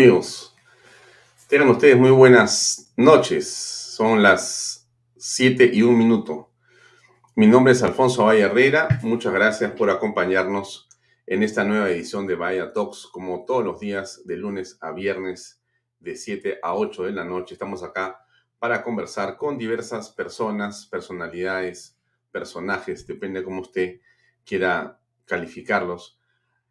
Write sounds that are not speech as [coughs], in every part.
Amigos, tengan ustedes muy buenas noches. Son las 7 y un minuto. Mi nombre es Alfonso Valle Herrera. Muchas gracias por acompañarnos en esta nueva edición de Vaya Talks, como todos los días, de lunes a viernes, de 7 a 8 de la noche. Estamos acá para conversar con diversas personas, personalidades, personajes, depende de cómo usted quiera calificarlos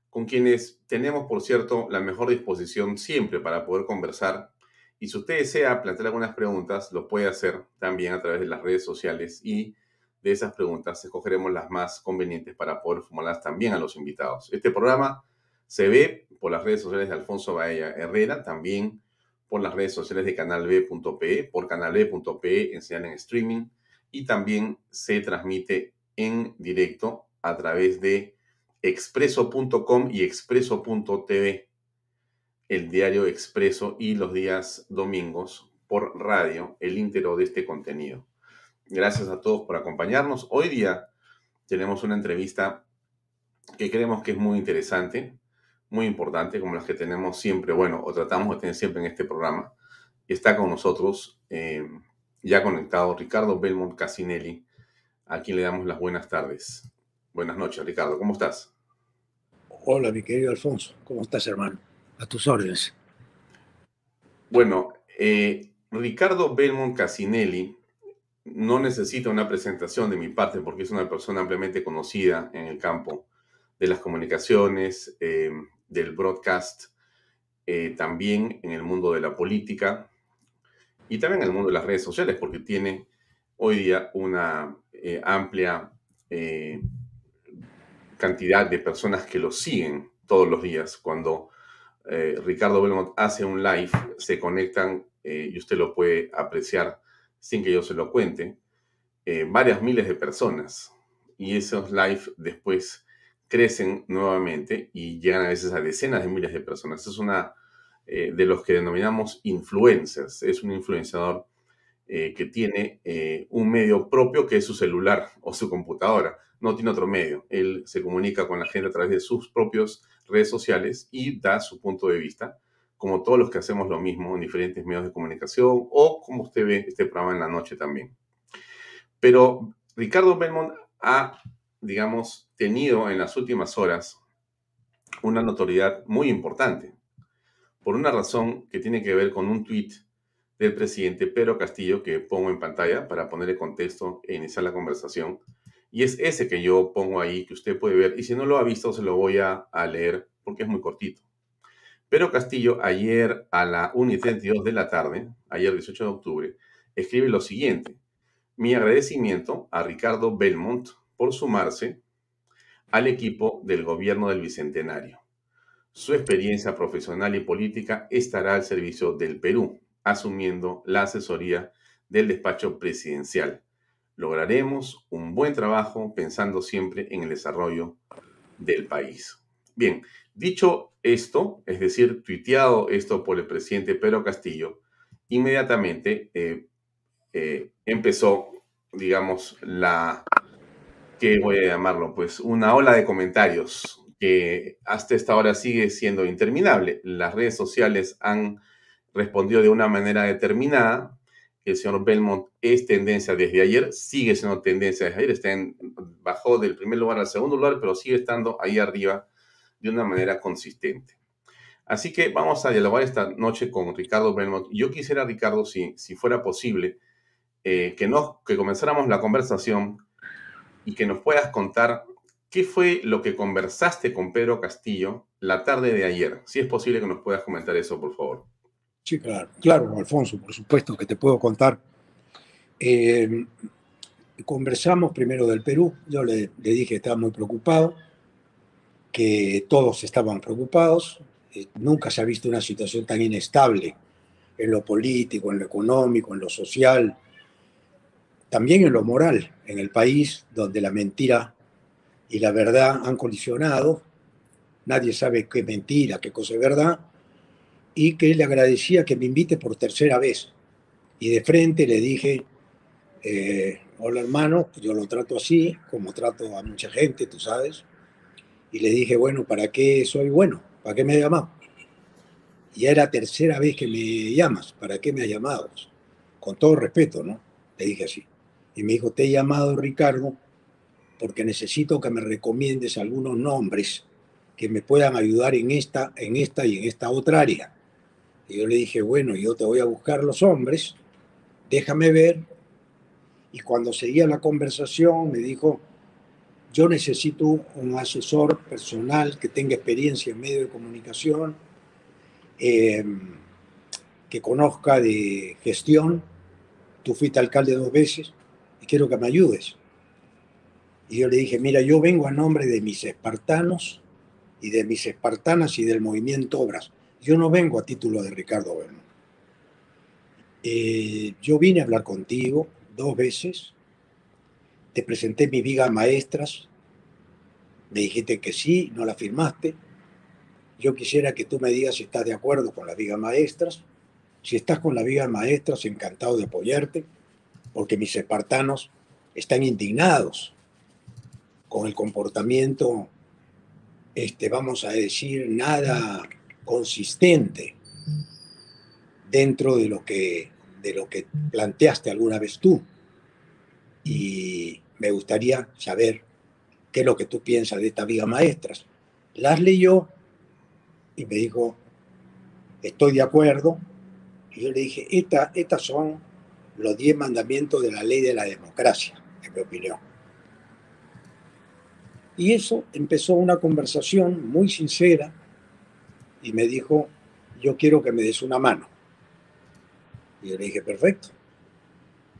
con quienes tenemos, por cierto, la mejor disposición siempre para poder conversar. Y si usted desea plantear algunas preguntas, lo puede hacer también a través de las redes sociales y de esas preguntas escogeremos las más convenientes para poder formularlas también a los invitados. Este programa se ve por las redes sociales de Alfonso Baella Herrera, también por las redes sociales de canalb.pe, por canalb.pe en señal en streaming y también se transmite en directo a través de expreso.com y expreso.tv, el diario Expreso y los días domingos por radio, el íntero de este contenido. Gracias a todos por acompañarnos. Hoy día tenemos una entrevista que creemos que es muy interesante, muy importante, como las que tenemos siempre, bueno, o tratamos de tener siempre en este programa. Está con nosotros, eh, ya conectado, Ricardo Belmont Casinelli, a quien le damos las buenas tardes. Buenas noches, Ricardo. ¿Cómo estás? Hola, mi querido Alfonso. ¿Cómo estás, hermano? A tus órdenes. Bueno, eh, Ricardo Belmont Casinelli no necesita una presentación de mi parte porque es una persona ampliamente conocida en el campo de las comunicaciones, eh, del broadcast, eh, también en el mundo de la política y también en el mundo de las redes sociales porque tiene hoy día una amplia cantidad de personas que lo siguen todos los días. Cuando eh, Ricardo Belmont hace un live, se conectan eh, y usted lo puede apreciar sin que yo se lo cuente, eh, varias miles de personas. Y esos live después crecen nuevamente y llegan a veces a decenas de miles de personas. Es una de los que denominamos influencers. Es un influenciador que tiene un medio propio que es su celular o su computadora no tiene otro medio. Él se comunica con la gente a través de sus propias redes sociales y da su punto de vista, como todos los que hacemos lo mismo en diferentes medios de comunicación o como usted ve este programa en la noche también. Pero Ricardo Belmont ha, digamos, tenido en las últimas horas una notoriedad muy importante, por una razón que tiene que ver con un tuit del presidente Pedro Castillo que pongo en pantalla para ponerle contexto e iniciar la conversación y es ese que yo pongo ahí, que usted puede ver. Y si no lo ha visto, se lo voy a, leer porque es muy cortito. Pero Castillo, ayer a la 1 y 32 de la tarde, ayer 18 de octubre, escribe lo siguiente. Mi agradecimiento a Ricardo Belmont por sumarse al equipo del gobierno del Bicentenario. Su experiencia profesional y política estará al servicio del Perú, asumiendo la asesoría del despacho presidencial lograremos un buen trabajo pensando siempre en el desarrollo del país. Bien, dicho esto, es decir, tuiteado esto por el presidente Pedro Castillo, inmediatamente eh, eh, empezó, digamos, la, ¿qué voy a llamarlo? Pues una ola de comentarios que hasta esta hora sigue siendo interminable. Las redes sociales han respondido de una manera determinada, el señor Belmont es tendencia desde ayer, sigue siendo tendencia desde ayer, está en, bajó del primer lugar al segundo lugar, pero sigue estando ahí arriba de una manera consistente. Así que vamos a dialogar esta noche con Ricardo Belmont. Yo quisiera, Ricardo, si, si fuera posible, eh, que, nos, que comenzáramos la conversación y que nos puedas contar qué fue lo que conversaste con Pedro Castillo la tarde de ayer. Si es posible que nos puedas comentar eso, por favor. Sí, claro, claro, Alfonso, por supuesto que te puedo contar. Eh, conversamos primero del Perú, yo le, dije que estaba muy preocupado, que todos estaban preocupados, eh, nunca se ha visto una situación tan inestable en lo político, en lo económico, en lo social, también en lo moral, en el país donde la mentira y la verdad han colisionado, nadie sabe qué mentira, qué cosa es verdad, y que le agradecía que me invite por tercera vez. Y de frente le dije, eh, hola hermano, yo lo trato así, como trato a mucha gente, tú sabes. Y le dije, bueno, ¿para qué soy bueno? ¿Para qué me llamas? ya era tercera vez que me llamas, ¿para qué me has llamado? Con todo respeto, ¿no? Le dije así. Y me dijo, te he llamado Ricardo porque necesito que me recomiendes algunos nombres que me puedan ayudar en esta, en esta y en esta otra área. Y yo le dije, bueno, yo te voy a buscar los hombres, déjame ver. Y cuando seguía la conversación me dijo, yo necesito un asesor personal que tenga experiencia en medio de comunicación, eh, que conozca de gestión. Tú fuiste alcalde dos veces y quiero que me ayudes. Y yo le dije, mira, yo vengo a nombre de mis espartanos y de mis espartanas y del movimiento Obras. Yo no vengo a título de Ricardo Belmont. Eh, yo vine a hablar contigo dos veces, te presenté mi viga maestras, me dijiste que sí, no la firmaste. Yo quisiera que tú me digas si estás de acuerdo con las vigas maestras. Si estás con las vigas maestras, encantado de apoyarte, porque mis espartanos están indignados con el comportamiento, este, vamos a decir, nada consistente dentro de lo que, de lo que planteaste alguna vez tú. Y me gustaría saber qué es lo que tú piensas de estas vigas maestras. Las leyó y me dijo, estoy de acuerdo. Y yo le dije, estas son los diez mandamientos de la ley de la democracia, en mi opinión. Y eso empezó una conversación muy sincera y me dijo, yo quiero que me des una mano. Y yo le dije, perfecto,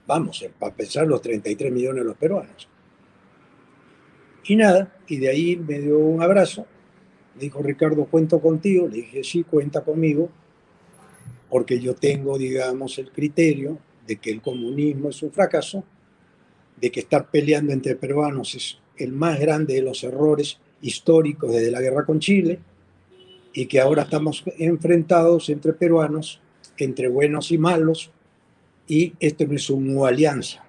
vamos, para pensar los 33 millones de los peruanos. Y nada, y de ahí me dio un abrazo, dijo Ricardo, cuento contigo, le dije, sí, cuenta conmigo, porque yo tengo, digamos, el criterio de que el comunismo es un fracaso, de que estar peleando entre peruanos es el más grande de los errores históricos desde la guerra con Chile y que ahora estamos enfrentados entre peruanos, entre buenos y malos, y esto no es una alianza.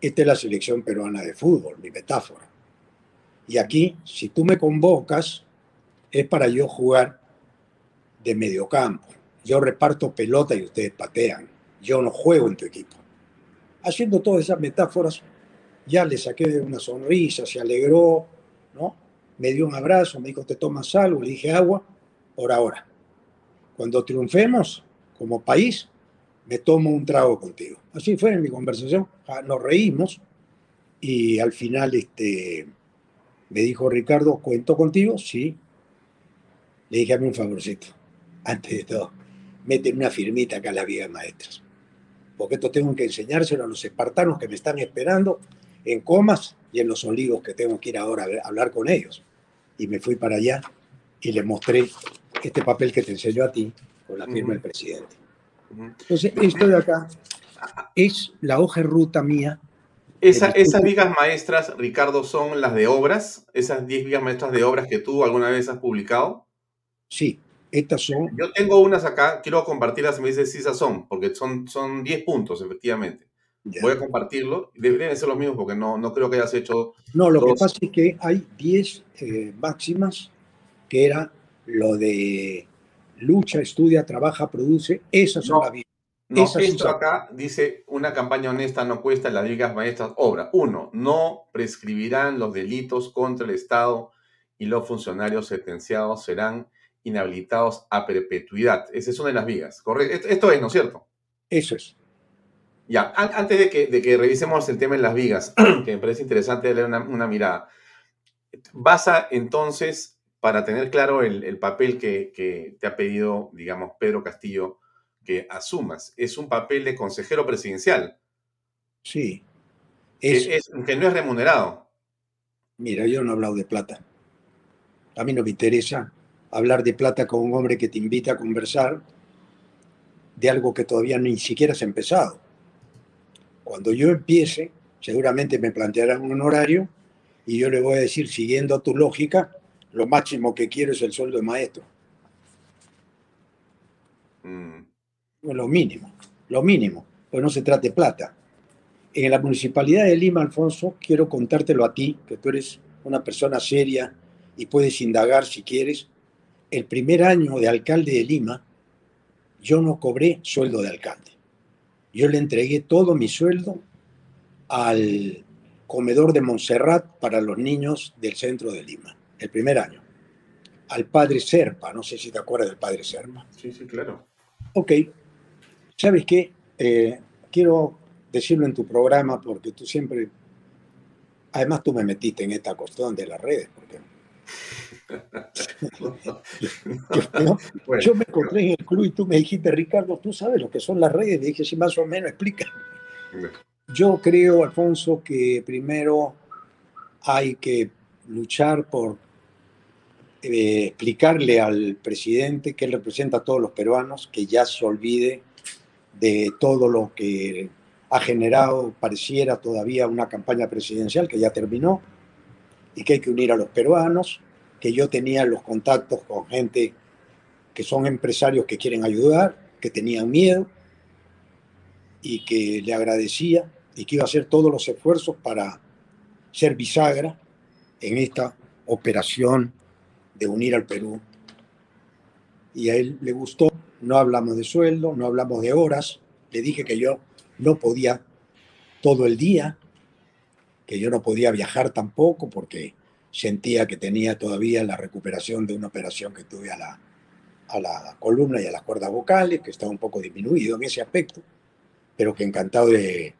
Esta es la selección peruana de fútbol, mi metáfora. Y aquí, si tú me convocas, es para yo jugar de mediocampo. Yo reparto pelota y ustedes patean. Yo no juego en tu equipo. Haciendo todas esas metáforas, ya le saqué una sonrisa, se alegró, ¿no? Me dio un abrazo, me dijo, ¿te tomas algo? Le dije, agua, por ahora. Cuando triunfemos como país, me tomo un trago contigo. Así fue en mi conversación, nos reímos y al final este, me dijo, Ricardo, ¿cuento contigo? Sí. Le dije, a mí un favorcito, antes de todo, mete una firmita acá a las vigas maestras, porque esto tengo que enseñárselo a los espartanos que me están esperando en Comas y en Los Olivos, que tengo que ir ahora a hablar con ellos. Y me fui para allá y le mostré este papel que te enseñó a ti con la firma del presidente. Entonces, esto de acá es la hoja de ruta mía. esas vigas maestras, Ricardo, son las de obras, esas 10 vigas maestras de obras que tú alguna vez has publicado. Sí, estas son. Yo tengo unas acá, quiero compartirlas me dices si esas son, porque son, son 10 puntos, efectivamente. Voy a compartirlo. Deberían ser los mismos porque no, no creo que hayas hecho. No, lo que pasa es que hay 10 eh, máximas que era lo de lucha, estudia, trabaja, produce. Esas son las no, esto acá dice, una campaña honesta no cuesta las ligas maestras obra. Uno, no prescribirán los delitos contra el Estado y los funcionarios sentenciados serán inhabilitados a perpetuidad. Esa es una de las vigas, ¿correcto? Esto es, ¿no es cierto? Eso es. Ya, antes de que, de que revisemos el tema en las vigas, [clears throat] que me parece interesante darle una, una mirada, basa entonces, para tener claro el, papel que, que, te ha pedido, digamos, Pedro Castillo, que asumas, es un papel de consejero presidencial. Sí. Es, que, no es remunerado. Mira, yo no he hablado de plata. A mí no me interesa hablar de plata con un hombre que te invita a conversar de algo que todavía ni siquiera has empezado. Cuando yo empiece, seguramente me plantearán un horario y yo le voy a decir, siguiendo tu lógica, lo máximo que quiero es el sueldo de maestro. Mm. Lo mínimo, lo mínimo, pues no se trata de plata. En la municipalidad de Lima, Alfonso, quiero contártelo a ti, que tú eres una persona seria y puedes indagar si quieres. El primer año de alcalde de Lima, yo no cobré sueldo de alcalde. Yo le entregué todo mi sueldo al comedor de Montserrat para los niños del centro de Lima, el primer año. Al padre Serpa, no sé si te acuerdas del padre Serpa. Sí, sí, claro. Ok, ¿sabes qué? Eh, quiero decirlo en tu programa porque tú siempre, además tú me metiste en esta cuestión de las redes, porque [laughs] yo, me encontré en el club y tú me dijiste, Ricardo, tú sabes lo que son las redes. Le dije, sí, más o menos, explica. Yo creo, Alfonso, que primero hay que luchar por eh, explicarle al presidente que él representa a todos los peruanos, que ya se olvide de todo lo que ha generado, pareciera todavía una campaña presidencial que ya terminó, y que hay que unir a los peruanos, que yo tenía los contactos con gente que son empresarios que quieren ayudar, que tenían miedo y que le agradecía y que iba a hacer todos los esfuerzos para ser bisagra en esta operación de unir al Perú. Y a él le gustó, no hablamos de sueldo, no hablamos de horas, le dije que yo no podía todo el día, que yo no podía viajar tampoco porque sentía que tenía todavía la recuperación de una operación que tuve a la, a la columna y a las cuerdas vocales, que estaba un poco disminuido en ese aspecto, pero que encantado de,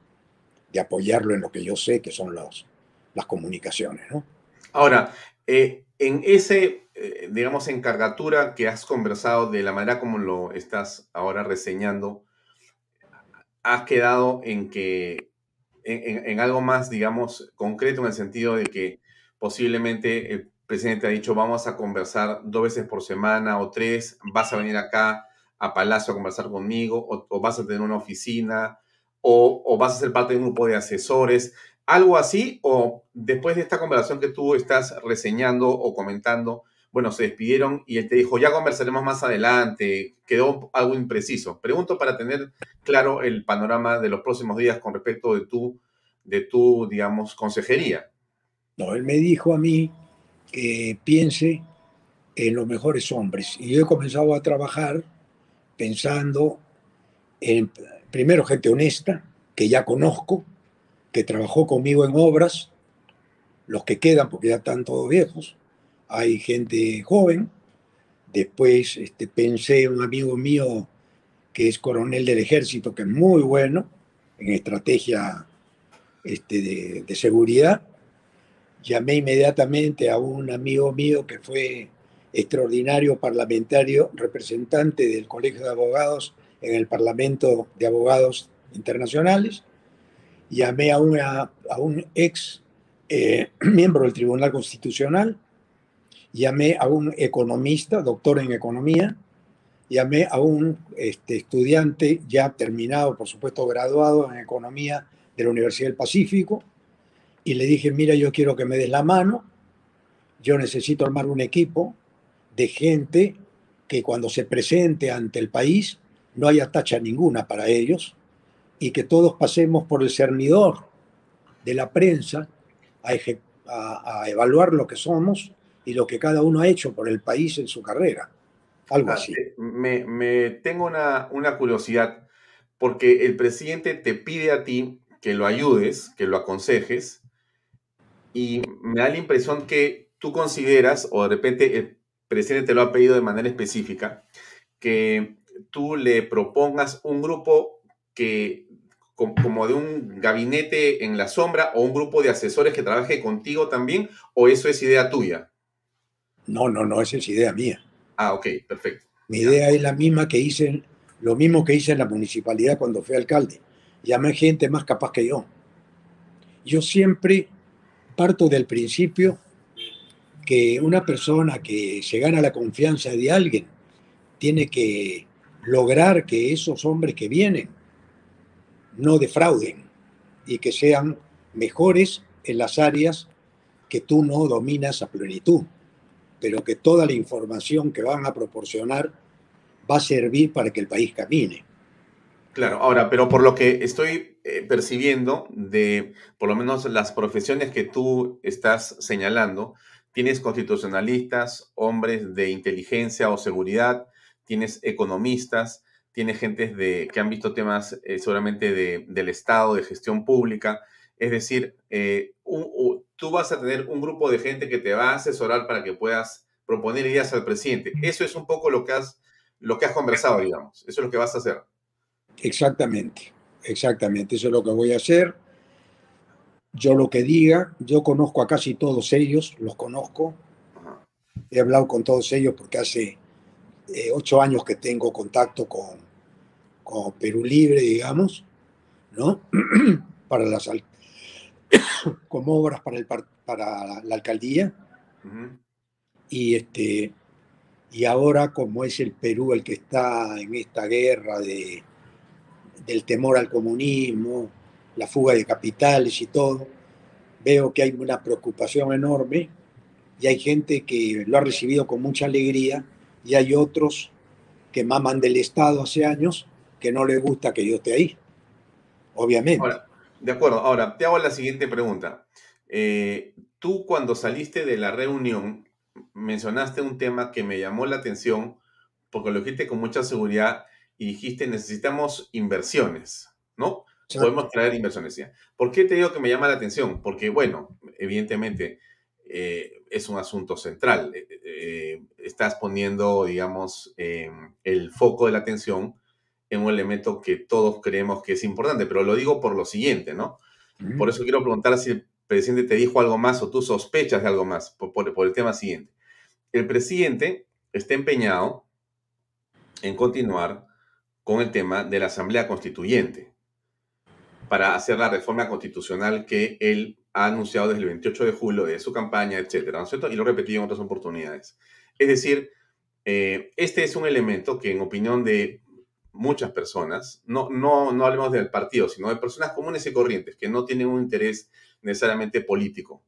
de apoyarlo en lo que yo sé que son los, las comunicaciones. ¿no? Ahora, eh, en ese, eh, digamos, encargatura que has conversado de la manera como lo estás ahora reseñando, has quedado en que, en, en algo más, digamos, concreto en el sentido de que Posiblemente el presidente ha dicho, vamos a conversar dos veces por semana o tres, vas a venir acá a Palacio a conversar conmigo, o, vas a tener una oficina, o, vas a ser parte de un grupo de asesores, algo así, o después de esta conversación que tú estás reseñando o comentando, bueno, se despidieron y él te dijo, ya conversaremos más adelante, quedó algo impreciso. Pregunto para tener claro el panorama de los próximos días con respecto de tu, de tu digamos, consejería. No, él me dijo a mí que piense en los mejores hombres. Y yo he comenzado a trabajar pensando en, primero, gente honesta, que ya conozco, que trabajó conmigo en obras, los que quedan, porque ya están todos viejos. Hay gente joven. Después este, pensé en un amigo mío que es coronel del ejército, que es muy bueno en estrategia este, de, de seguridad llamé inmediatamente a un amigo mío que fue extraordinario parlamentario, representante del Colegio de Abogados en el Parlamento de Abogados Internacionales. Llamé a, a un ex eh, [clears throat] miembro del Tribunal Constitucional. Llamé a un economista, doctor en economía. Llamé a un este, estudiante ya terminado, por supuesto graduado en economía de la Universidad del Pacífico y le dije, mira, yo quiero que me des la mano, yo necesito armar un equipo de gente que cuando se presente ante el país no haya tacha ninguna para ellos y que todos pasemos por el cernidor de la prensa a, evaluar lo que somos y lo que cada uno ha hecho por el país en su carrera. Algo ah, así. Eh, me, tengo una, una curiosidad, porque el presidente te pide a ti que lo ayudes, que lo aconsejes, y me da la impresión que tú consideras, o de repente el presidente te lo ha pedido de manera específica, que tú le propongas un grupo que como de un gabinete en la sombra o un grupo de asesores que trabaje contigo también, o eso es idea tuya? No, no, no, esa es idea mía. Ah, ok, perfecto. Mi idea es la misma que hice, lo mismo que hice en la municipalidad cuando fui alcalde. Llamé gente más capaz que yo. Yo siempre parto del principio que una persona que se gana la confianza de alguien tiene que lograr que esos hombres que vienen no defrauden y que sean mejores en las áreas que tú no dominas a plenitud, pero que toda la información que van a proporcionar va a servir para que el país camine. Claro, ahora, pero por lo que estoy eh, percibiendo de por lo menos las profesiones que tú estás señalando, tienes constitucionalistas, hombres de inteligencia o seguridad, tienes economistas, tiene gente de, que han visto temas eh, seguramente de, del Estado, de gestión pública. Es decir, eh, tú vas a tener un grupo de gente que te va a asesorar para que puedas proponer ideas al presidente. Eso es un poco lo que has, lo que has conversado, digamos. Eso es lo que vas a hacer. Exactamente, exactamente. Eso es lo que voy a hacer. Yo lo que diga, yo conozco a casi todos ellos, los conozco. He hablado con todos ellos porque hace eh, ocho años que tengo contacto con, con Perú Libre, digamos, ¿no? [clears throat] para las [coughs] como obras para, el, para la alcaldía. Y este y ahora como es el Perú el que está en esta guerra de, del temor al comunismo, la fuga de capitales y todo, veo que hay una preocupación enorme y hay gente que lo ha recibido con mucha alegría y hay otros que maman del Estado hace años que no les gusta que yo esté ahí, obviamente. de acuerdo, ahora te hago la siguiente pregunta. Eh, tú cuando saliste de la reunión mencionaste un tema que me llamó la atención porque lo dijiste con mucha seguridad y dijiste necesitamos inversiones, ¿no? Podemos traer inversiones. ¿Por qué te digo que me llama la atención? Porque, bueno, evidentemente eh, es un asunto central. Eh, eh, estás poniendo, digamos, el foco de la atención en un elemento que todos creemos que es importante, pero lo digo por lo siguiente, ¿no? Por eso quiero preguntar si el presidente te dijo algo más o tú sospechas de algo más, por el tema siguiente. El presidente está empeñado en continuar con el tema de la Asamblea Constituyente para hacer la reforma constitucional que él ha anunciado desde el 28 de julio de su campaña, etcétera, ¿no es cierto? Y lo repetido en otras oportunidades. Es decir, eh, este es un elemento que en opinión de muchas personas, no, no, no hablemos del partido, sino de personas comunes y corrientes que no tienen un interés necesariamente político,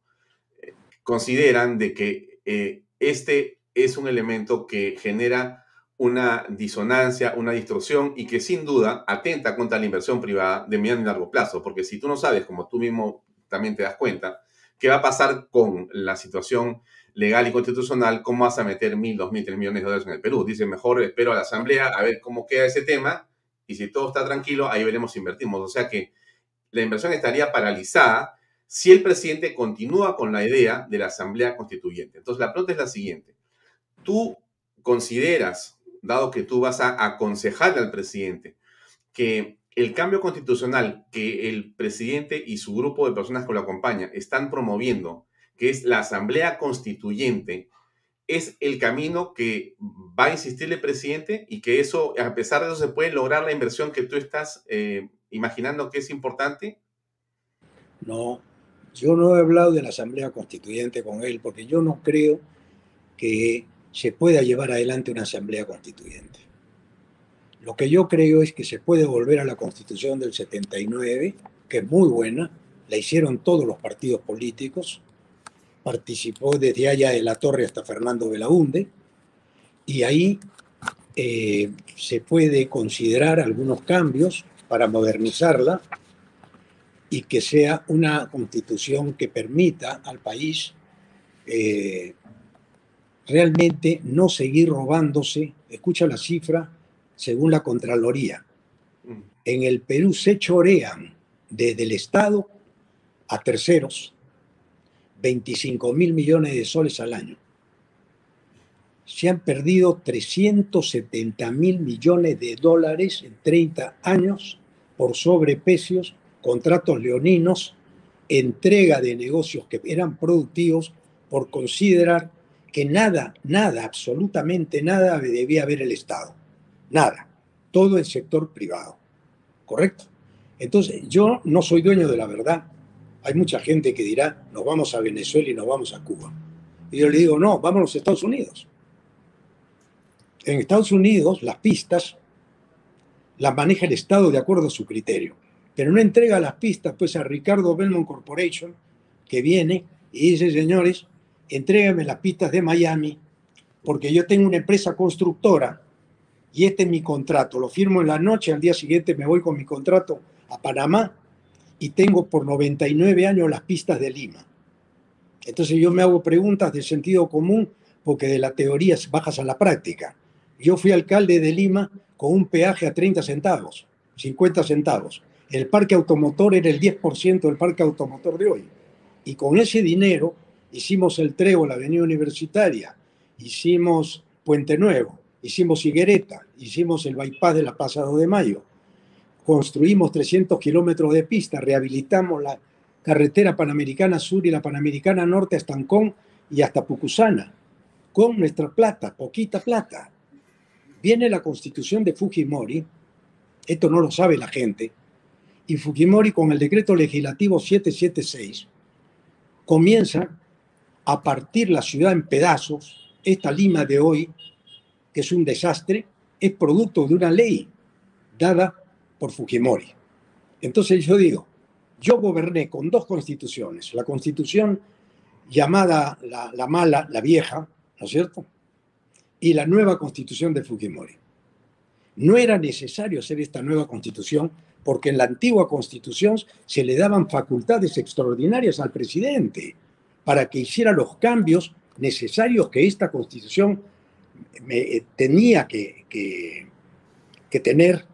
eh, consideran de que eh, este es un elemento que genera una disonancia, una distorsión y que sin duda atenta contra la inversión privada de mediano y largo plazo, porque si tú no sabes, como tú mismo también te das cuenta, qué va a pasar con la situación legal y constitucional, cómo vas a meter mil, dos mil, tres millones de dólares en el Perú. Dice, mejor espero a la Asamblea a ver cómo queda ese tema y si todo está tranquilo, ahí veremos si invertimos. O sea que la inversión estaría paralizada si el presidente continúa con la idea de la Asamblea Constituyente. Entonces, la pregunta es la siguiente. ¿Tú consideras dado que tú vas a aconsejarle al presidente que el cambio constitucional que el presidente y su grupo de personas que lo acompañan están promoviendo, que es la Asamblea Constituyente, es el camino que va a insistir el presidente y que eso, a pesar de eso, se puede lograr la inversión que tú estás eh, imaginando que es importante? No, yo no he hablado de la Asamblea Constituyente con él porque yo no creo que se pueda llevar adelante una asamblea constituyente. Lo que yo creo es que se puede volver a la constitución del 79, que es muy buena, la hicieron todos los partidos políticos, participó desde allá de la Torre hasta Fernando Belaunde, y ahí eh, se puede considerar algunos cambios para modernizarla y que sea una constitución que permita al país eh, realmente no seguir robándose. Escucha la cifra según la Contraloría. Mm. En el Perú se chorean desde el Estado a terceros 25 mil millones de soles al año. Se han perdido 370 mil millones de dólares en 30 años por sobreprecios, contratos leoninos, entrega de negocios que eran productivos por considerar que nada, nada, absolutamente nada debía haber el Estado. Nada. Todo el sector privado. ¿Correcto? Entonces, yo no soy dueño de la verdad. Hay mucha gente que dirá, nos vamos a Venezuela y nos vamos a Cuba. Y yo le digo, no, vamos a los Estados Unidos. En Estados Unidos, las pistas las maneja el Estado de acuerdo a su criterio. Pero no entrega las pistas pues a Ricardo Belmont Corporation, que viene y dice, señores, entrégame las pistas de Miami, porque yo tengo una empresa constructora y este es mi contrato. Lo firmo en la noche, al día siguiente me voy con mi contrato a Panamá y tengo por 99 años las pistas de Lima. Entonces yo me hago preguntas de sentido común porque de la teoría bajas a la práctica. Yo fui alcalde de Lima con un peaje a 30 centavos, 50 centavos. El parque automotor era el 10% del parque automotor de hoy. Y con ese dinero hicimos el Trego, la Avenida Universitaria, hicimos Puente Nuevo, hicimos Higuereta, hicimos el bypass de la Pasado de Mayo, construimos 300 kilómetros de pista, rehabilitamos la carretera Panamericana Sur y la Panamericana Norte hasta Ancón y hasta Pucusana, con nuestra plata, poquita plata. Viene la constitución de Fujimori, esto no lo sabe la gente, y Fujimori con el decreto legislativo 776 comienza a partir la ciudad en pedazos. Esta Lima de hoy, que es un desastre, es producto de una ley dada por Fujimori. Entonces yo digo, yo goberné con dos constituciones, la constitución llamada la, la mala, la vieja, ¿no es cierto? Y la nueva constitución de Fujimori. No era necesario hacer esta nueva constitución porque en la antigua constitución se le daban facultades extraordinarias al presidente para que hiciera los cambios necesarios que esta constitución eh, tenía que, que, tener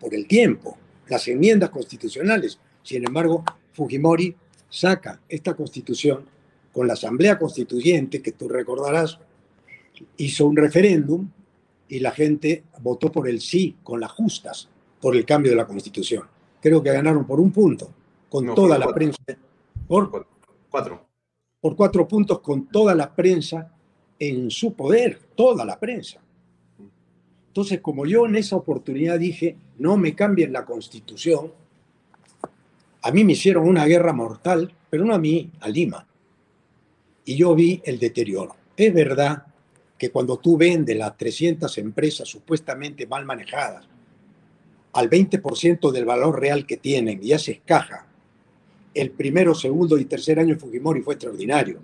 por el tiempo, las enmiendas constitucionales. Sin embargo, Fujimori saca esta constitución con la Asamblea Constituyente, que tú recordarás, hizo un referéndum y la gente votó por el sí, con las justas, por el cambio de la Constitución. Creo que ganaron por un punto, con toda la prensa. Por cuatro. Por cuatro puntos, con toda la prensa en su poder, toda la prensa. Entonces, como yo en esa oportunidad dije, no me cambien la Constitución, a mí me hicieron una guerra mortal, pero no a mí, a Lima. Y yo vi el deterioro. Es verdad que cuando tú vendes las 300 empresas supuestamente mal manejadas al 20% del valor real que tienen y haces caja, el primero, segundo y tercer año de Fujimori fue extraordinario.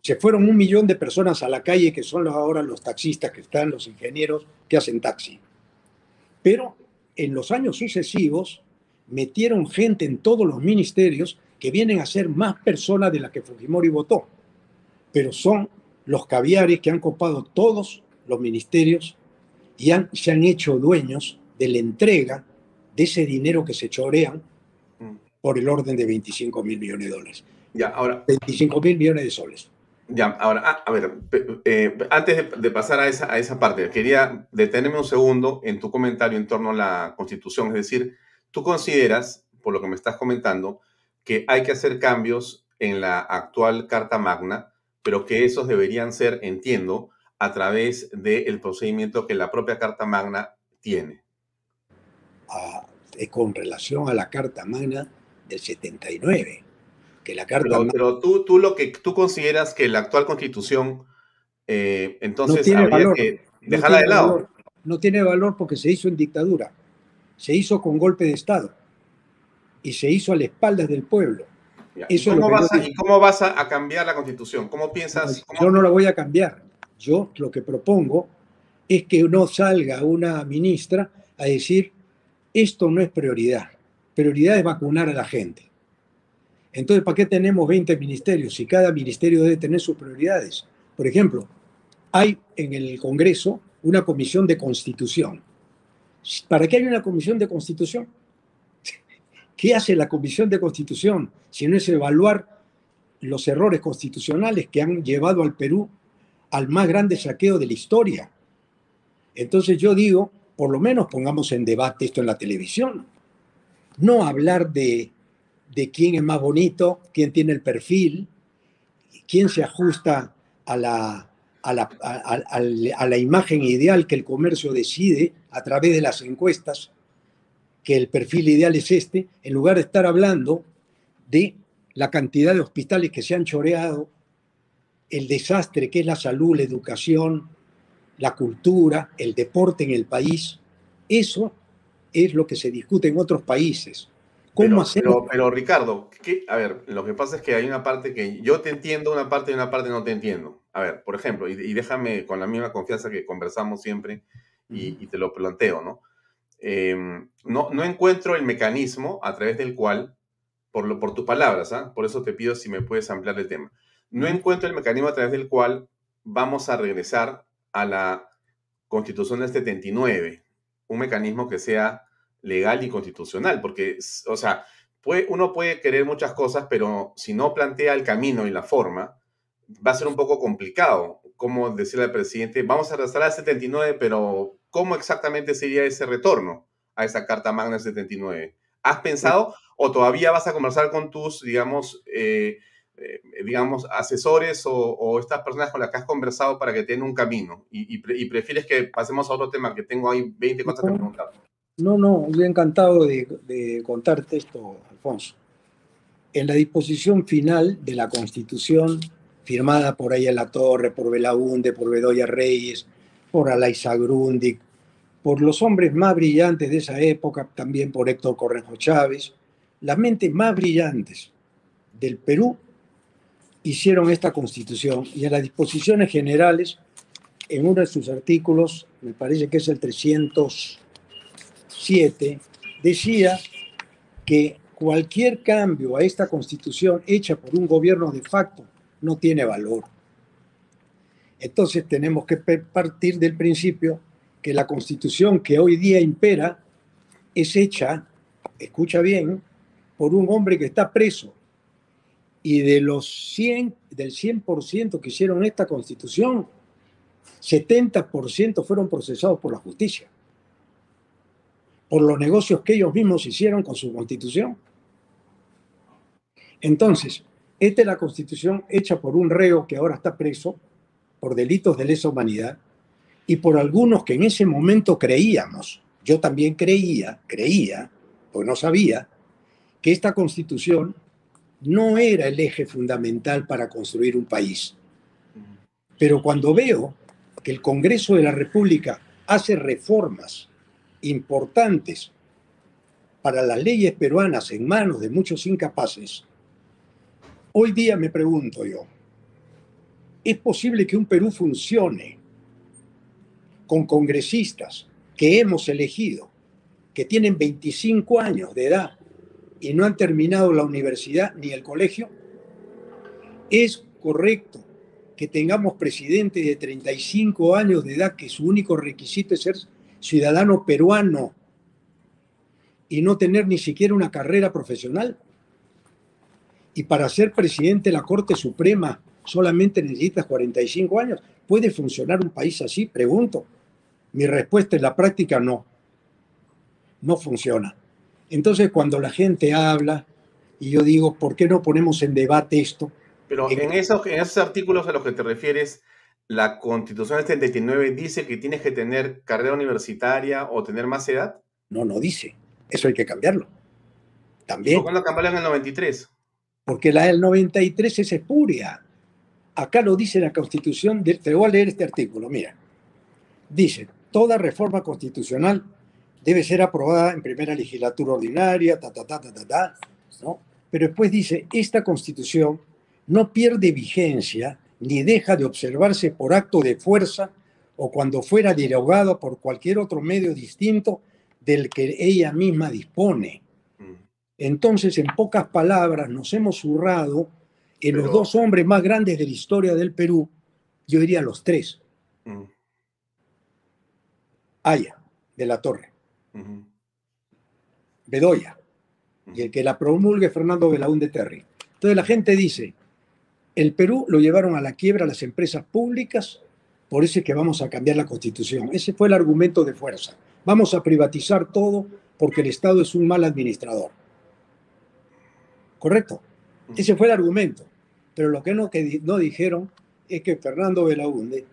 Se fueron un millón de personas a la calle que son ahora los taxistas que están, los ingenieros que hacen taxi. Pero en los años sucesivos metieron gente en todos los ministerios que vienen a ser más personas de las que Fujimori votó. Pero son los caviares que han copado todos los ministerios y han, se han hecho dueños de la entrega de ese dinero que se chorean. Por el orden de 25 mil millones de dólares. Ya, ahora. 25 mil millones de soles. Ya, ahora, ah, a ver, eh, antes de, pasar a esa, a esa parte, quería detenerme un segundo en tu comentario en torno a la Constitución. Es decir, tú consideras, por lo que me estás comentando, que hay que hacer cambios en la actual Carta Magna pero que esos deberían ser, entiendo, a través del procedimiento que la propia Carta Magna tiene. Ah, con relación a la Carta Magna del 79, que la Carta pero, pero tú, tú, lo que tú consideras que la actual Constitución, eh, entonces no habría que dejarla de lado. No tiene valor porque se hizo en dictadura, se hizo con golpe de Estado y se hizo a la espaldas del pueblo ¿Y, cómo vas a, cambiar la constitución? ¿Cómo piensas? Yo no la voy a cambiar. Yo lo que propongo es que no salga una ministra a decir, esto no es prioridad. Prioridad es vacunar a la gente. Entonces, ¿para qué tenemos 20 ministerios si cada ministerio debe tener sus prioridades? Por ejemplo, hay en el Congreso una comisión de constitución. ¿Para qué hay una comisión de constitución? [laughs] ¿Qué hace la Comisión de Constitución si no es evaluar los errores constitucionales que han llevado al Perú al más grande saqueo de la historia? Entonces yo digo, por lo menos pongamos en debate esto en la televisión. No hablar de, de quién es más bonito, quién tiene el perfil, quién se ajusta a la, a la, a la imagen ideal que el comercio decide a través de las encuestas que el perfil ideal es este, en lugar de estar hablando de la cantidad de hospitales que se han choreado, el desastre que es la salud, la educación, la cultura, el deporte en el país. Eso es lo que se discute en otros países. ¿Cómo pero, pero, Ricardo, a ver, lo que pasa es que hay una parte que yo te entiendo, una parte y una parte no te entiendo. A ver, por ejemplo, y, déjame con la misma confianza que conversamos siempre y, y te lo planteo, ¿no? Em, no, no encuentro el mecanismo a través del cual, por, lo, por tus palabras, ¿ah? por eso te pido si me puedes ampliar el tema, no encuentro el mecanismo a través del cual vamos a regresar a la constitución del 79. un mecanismo que sea legal y constitucional, porque, o sea, puede, uno puede querer muchas cosas, pero si no plantea el camino y la forma, va a ser un poco complicado. Como decirle al presidente, vamos a arrastrar al 79, pero ¿cómo exactamente sería ese retorno a esa Carta Magna 79? ¿Has pensado o todavía vas a conversar con tus, digamos, eh, eh, digamos, asesores o, estas personas con las que has conversado para que tengan un camino? Y, prefieres que pasemos a otro tema, que tengo ahí 20 cosas que preguntar. No, no, yo encantado de, contarte esto, Alfonso. En la disposición final de la Constitución, firmada por en La Torre, por Belaunde, por Bedoya Reyes, por Alaisa Grundig, por los hombres más brillantes de esa época, también por Héctor Correjo Chávez, las mentes más brillantes del Perú hicieron esta constitución y en las disposiciones generales, en uno de sus artículos, me parece que es el 307, decía que cualquier cambio a esta constitución hecha por un gobierno de facto no tiene valor. Entonces tenemos que partir del principio que la constitución que hoy día impera es hecha, escucha bien, por un hombre que está preso. Y de los 100, del 100% que hicieron esta constitución, 70% fueron procesados por la justicia, por los negocios que ellos mismos hicieron con su constitución. Entonces, esta es la constitución hecha por un reo que ahora está preso por delitos de lesa humanidad y por algunos que en ese momento creíamos, yo también creía, creía, pues no sabía, que esta constitución no era el eje fundamental para construir un país. Pero cuando veo que el Congreso de la República hace reformas importantes para las leyes peruanas en manos de muchos incapaces, hoy día me pregunto yo, ¿es posible que un Perú funcione con congresistas que hemos elegido, que tienen 25 años de edad y no han terminado la universidad ni el colegio, es correcto que tengamos presidente de 35 años de edad que su único requisito es ser ciudadano peruano y no tener ni siquiera una carrera profesional. Y para ser presidente de la Corte Suprema solamente necesitas 45 años. ¿Puede funcionar un país así? Pregunto. Mi respuesta en la práctica no. No funciona. Entonces, cuando la gente habla y yo digo, ¿por qué no ponemos en debate esto? Pero en, esos, en esos artículos a los que te refieres, la Constitución del 79 dice que tienes que tener carrera universitaria o tener más edad. No, no dice. Eso hay que cambiarlo. También. ¿Por qué no cambiarla en el 93? Porque la del 93 es espuria. Acá lo dice la Constitución. te voy a leer este artículo. Mira. Dice, toda reforma constitucional debe ser aprobada en primera legislatura ordinaria, ta, ta, ta, ta, ta, ta, ¿no? Pero después dice, esta constitución no pierde vigencia ni deja de observarse por acto de fuerza o cuando fuera derogada por cualquier otro medio distinto del que ella misma dispone. Mm. Entonces, en pocas palabras, nos hemos zurrado en los dos hombres más grandes de la historia del Perú, yo diría los tres. Mm. Aya, de la Torre, Bedoya, y el que la promulgue Fernando Belaúnde Terry. Entonces la gente dice, el Perú lo llevaron a la quiebra las empresas públicas, por eso es que vamos a cambiar la constitución. Ese fue el argumento de fuerza. Vamos a privatizar todo porque el Estado es un mal administrador. ¿Correcto? Ese fue el argumento. Pero lo que no, que no dijeron es que Fernando Belaúnde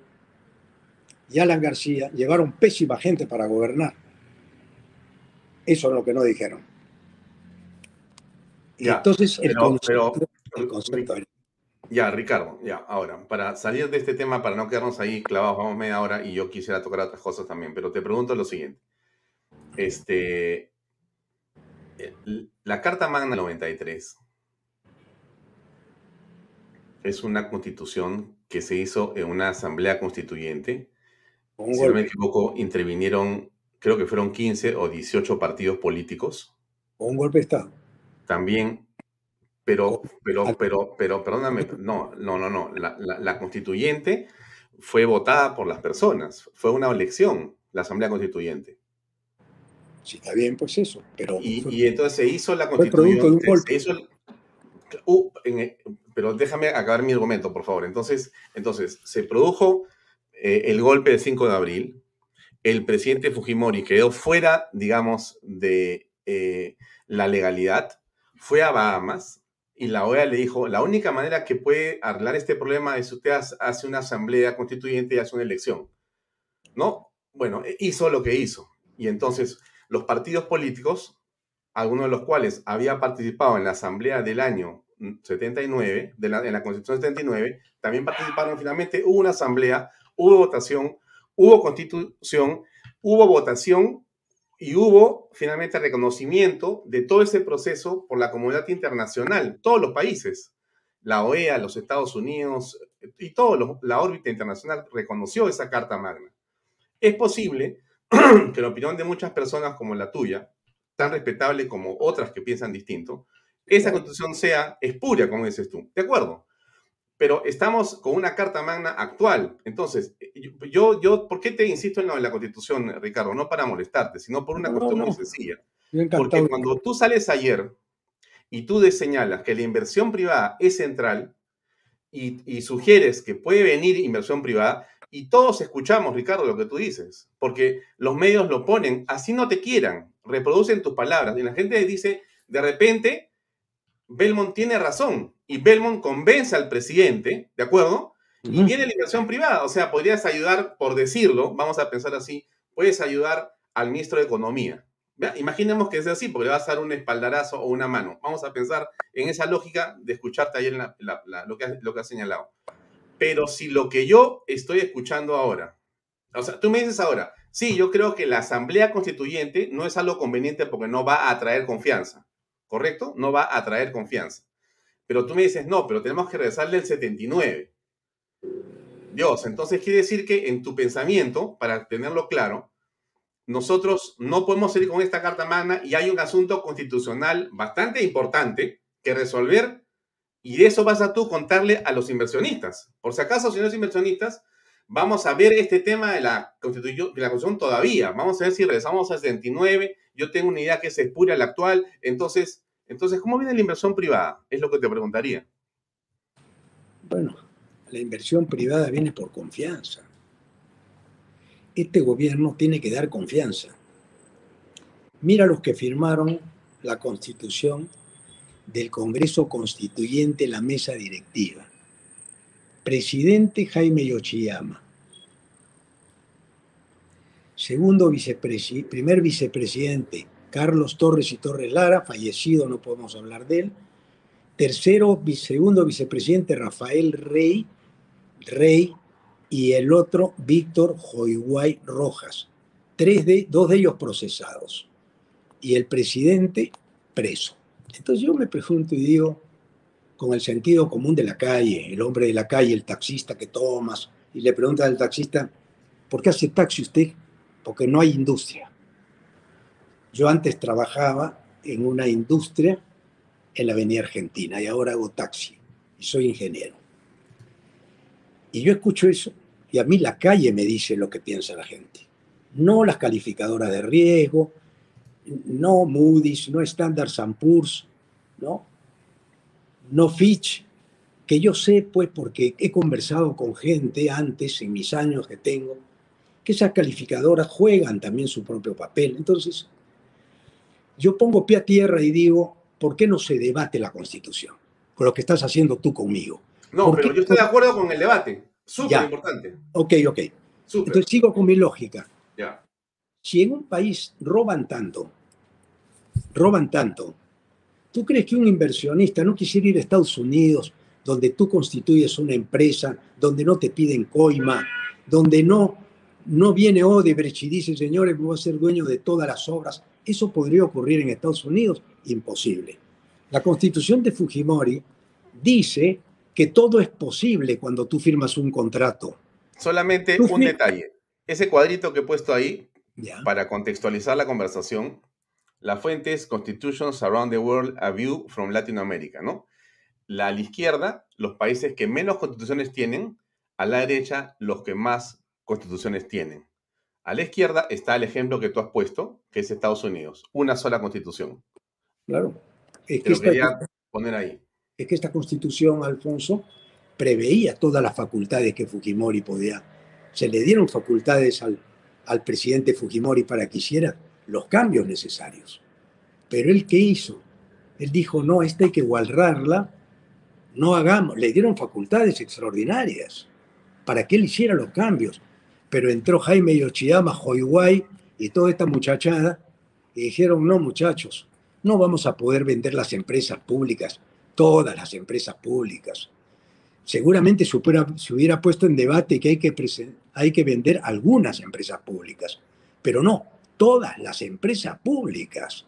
y Alan García llevaron pésima gente para gobernar. Eso es lo que no dijeron. entonces el, concepto, Ya, Ricardo, ya, ahora, para salir de este tema, para no quedarnos ahí clavados, vamos media hora y yo quisiera tocar otras cosas también, pero te pregunto lo siguiente. Este, la Carta Magna 93 es una constitución que se hizo en una asamblea constituyente. si no me equivoco, intervinieron creo que fueron 15 o 18 partidos políticos. Un golpe de Estado. También, pero, pero, pero, pero, perdóname, no, no, no, no. La, constituyente fue votada por las personas. Fue una elección, la Asamblea Constituyente. Si está bien, pues eso. Pero y, entonces se hizo la constitución. Uh, pero déjame acabar mi argumento, por favor. Entonces, entonces se produjo eh, el golpe del 5 de abril. El presidente Fujimori quedó fuera, digamos, de eh, la legalidad. Fue a Bahamas y la OEA le dijo, la única manera que puede arreglar este problema es usted hace una asamblea constituyente y hace una elección. ¿No? Bueno, e, hizo lo que hizo. Y entonces los partidos políticos, algunos de los cuales había participado en la asamblea del año 79, de la, en la Constitución 79, también participaron finalmente, hubo una asamblea, hubo votación, hubo constitución, hubo votación y hubo finalmente reconocimiento de todo ese proceso por la comunidad internacional, todos los países, la OEA, los Estados Unidos y todo la órbita internacional reconoció esa Carta Magna. Es posible [clears throat] que la opinión de muchas personas como la tuya, tan respetable como otras que piensan distinto, esa constitución sea espuria, como dices tú. De acuerdo. Pero estamos con una carta magna actual. Entonces, yo, yo, ¿por qué te insisto en de la constitución, Ricardo? No para molestarte, sino por una cuestión muy sencilla. Porque cuando tú sales ayer y tú señalas que la inversión privada es central y, y sugieres que puede venir inversión privada, y todos escuchamos, Ricardo, lo que tú dices, porque los medios lo ponen, así no te quieran, reproducen tus palabras, y la gente dice, de repente, Belmont tiene razón y Belmont convence al presidente, ¿de acuerdo? Y viene la inversión privada, o sea, podrías ayudar, por decirlo, vamos a pensar así, puedes ayudar al ministro de Economía. Imaginemos que es así, porque le vas a dar un espaldarazo o una mano. Vamos a pensar en esa lógica de escucharte ayer lo, que, lo que has señalado. Pero si lo que yo estoy escuchando ahora, o sea, tú me dices ahora, sí, yo creo que la Asamblea Constituyente no es algo conveniente porque no va a atraer confianza. ¿correcto? No va a traer confianza. Pero tú me dices, no, pero tenemos que regresarle el 79. Dios, entonces quiere decir que en tu pensamiento, para tenerlo claro, nosotros no podemos seguir con esta Carta Magna y hay un asunto constitucional bastante importante que resolver y de eso vas a tú contarle a los inversionistas. Por si acaso, señores inversionistas, vamos a ver este tema de la constitución, de la constitución todavía. Vamos a ver si regresamos al 79 yo tengo una idea que es espuria la actual, entonces, entonces, ¿cómo viene la inversión privada? Es lo que te preguntaría. Bueno, la inversión privada viene por confianza. Este gobierno tiene que dar confianza. Mira los que firmaron la constitución del Congreso Constituyente, la mesa directiva. Presidente Jaime Yoshiyama, Segundo vicepresidente, primer vicepresidente, Carlos Torres y Torres Lara, fallecido, no podemos hablar de él. Tercero, segundo vicepresidente, Rafael Rey, Rey, y el otro, Víctor Joiguay Rojas. Tres de, dos de ellos procesados. Y el presidente preso. Entonces yo me pregunto y digo, con el sentido común de la calle, el hombre de la calle, el taxista que tomas, y le pregunta al taxista, ¿por qué hace taxi usted? porque no hay industria. Yo antes trabajaba en una industria en la Avenida Argentina y ahora hago taxi y soy ingeniero. Y yo escucho eso y a mí la calle me dice lo que piensa la gente. No las calificadoras de riesgo, no Moody's, no Standard Poor's, ¿no? No Fitch, que yo sé pues porque he conversado con gente antes en mis años que tengo que esas calificadoras juegan también su propio papel. Entonces, yo pongo pie a tierra y digo, ¿por qué no se debate la Constitución? Con lo que estás haciendo tú conmigo. No, pero yo estoy de acuerdo con el debate. Súper importante. Ok, ok. Entonces sigo con mi lógica. Ya. Si en un país roban tanto, roban tanto, ¿tú crees que un inversionista no quisiera ir a Estados Unidos, donde tú constituyes una empresa, donde no te piden coima, donde no no viene Odebrecht y dice, señores, voy a ser dueño de todas las obras. ¿Eso podría ocurrir en Estados Unidos? Imposible. La constitución de Fujimori dice que todo es posible cuando tú firmas un contrato. Solamente un detalle. Ese cuadrito que he puesto ahí, para contextualizar la conversación, la fuente es Constitutions Around the World, A View from Latin America, ¿no? La, a la izquierda, los países que menos constituciones tienen, a la derecha, los que más constituciones tienen. A la izquierda está el ejemplo que tú has puesto, que es Estados Unidos, una sola constitución. Claro. Es que quería poner ahí. Es que esta constitución, Alfonso, preveía todas las facultades que Fujimori podía. Se le dieron facultades al, al presidente Fujimori para que hiciera los cambios necesarios. Pero él, ¿qué hizo? Él dijo, no, esta hay que guardarla, no hagamos. Le dieron facultades extraordinarias para que él hiciera los cambios. Pero entró Jaime Yoshiyama, Hoiwai y toda esta muchachada y dijeron, no muchachos, no vamos a poder vender las empresas públicas, todas las empresas públicas. Seguramente se hubiera, puesto en debate que hay que, hay que vender algunas empresas públicas, pero no, todas las empresas públicas.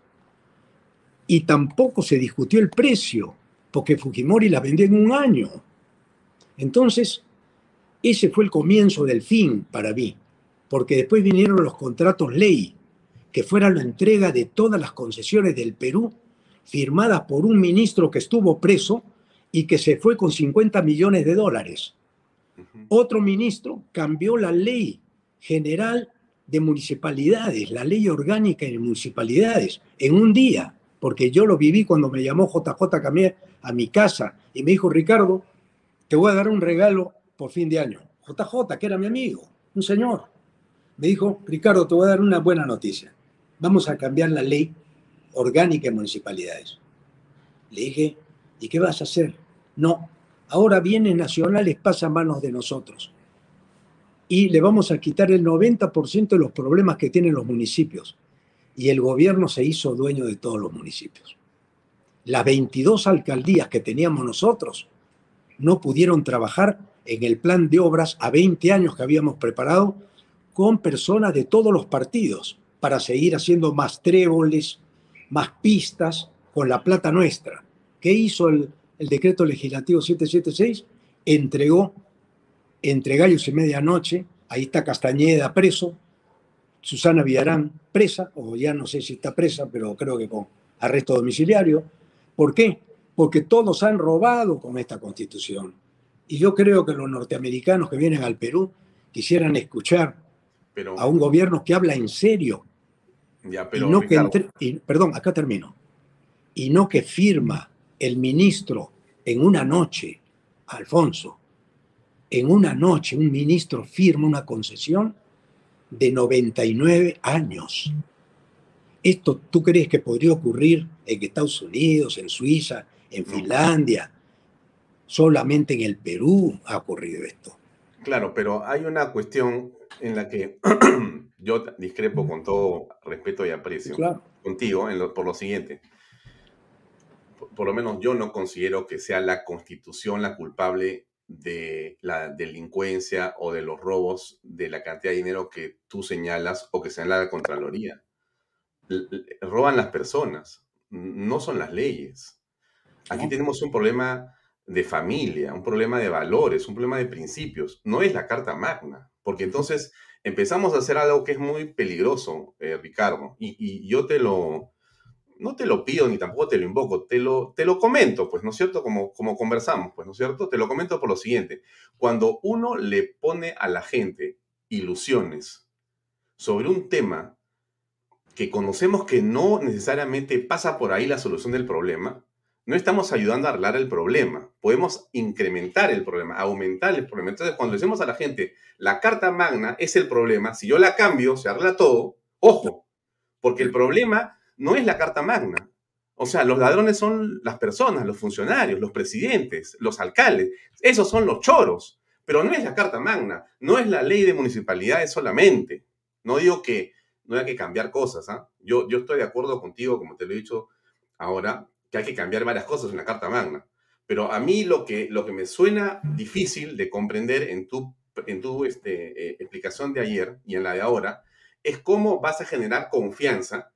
Y tampoco se discutió el precio, porque Fujimori las vendió en un año. Entonces, ese fue el comienzo del fin para mí, porque después vinieron los contratos ley, que fueran la entrega de todas las concesiones del Perú, firmadas por un ministro que estuvo preso y que se fue con 50 millones de dólares. Otro ministro cambió la ley general de municipalidades, la ley orgánica de municipalidades, en un día, porque yo lo viví cuando me llamó JJ Camé a mi casa y me dijo, Ricardo, te voy a dar un regalo por fin de año. JJ, que era mi amigo, un señor, me dijo, Ricardo, te voy a dar una buena noticia. Vamos a cambiar la ley orgánica de municipalidades. Le dije, ¿y qué vas a hacer? No, ahora bienes nacionales pasan a manos de nosotros. Y le vamos a quitar el 90% de los problemas que tienen los municipios. Y el gobierno se hizo dueño de todos los municipios. Las 22 alcaldías que teníamos nosotros no pudieron trabajar en el plan de obras a 20 años que habíamos preparado con personas de todos los partidos para seguir haciendo más tréboles, más pistas con la plata nuestra. ¿Qué hizo el, decreto legislativo 776? Entregó entre gallos y medianoche, ahí está Castañeda preso, Susana Villarán presa, o ya no sé si está presa, pero creo que con arresto domiciliario. ¿Por qué? Porque todos han robado con esta constitución. Y yo creo que los norteamericanos que vienen al Perú quisieran escuchar a un gobierno que habla en serio. Ya, pero, y no que perdón, acá termino. Y no que firma el ministro en una noche, Alfonso, en una noche un ministro firma una concesión de 99 años. ¿Esto tú crees que podría ocurrir en Estados Unidos, en Suiza, en Finlandia? Solamente en el Perú ha ocurrido esto. Claro, pero hay una cuestión en la que [clears throat] yo discrepo con todo respeto y aprecio contigo por lo siguiente. por, lo menos yo no considero que sea la constitución la culpable de la delincuencia o de los robos de la cantidad de dinero que tú señalas o que señala la Contraloría. roban las personas, no son las leyes. Aquí tenemos un problema de familia, un problema de valores, un problema de principios. No es la Carta Magna, porque entonces empezamos a hacer algo que es muy peligroso, eh, Ricardo, y, yo te lo, no te lo pido ni tampoco te lo invoco, te lo, te lo comento, pues, ¿no es cierto? Como, como conversamos, pues, ¿no es cierto? Te lo comento por lo siguiente. Cuando uno le pone a la gente ilusiones sobre un tema que conocemos que no necesariamente pasa por ahí la solución del problema, no estamos ayudando a arreglar el problema. Podemos incrementar el problema, aumentar el problema. Entonces, cuando decimos a la gente, la carta magna es el problema, si yo la cambio, se arregla todo, ojo, porque el problema no es la carta magna. O sea, los ladrones son las personas, los funcionarios, los presidentes, los alcaldes. Esos son los choros. Pero no es la carta magna, no es la ley de municipalidades solamente. No digo que no haya que cambiar cosas. ¿ah? Yo, yo estoy de acuerdo contigo, como te lo he dicho ahora, que hay que cambiar varias cosas en la Carta Magna. Pero a mí lo que, lo que me suena difícil de comprender en tu, en tu este, eh, explicación de ayer y en la de ahora es cómo vas a generar confianza,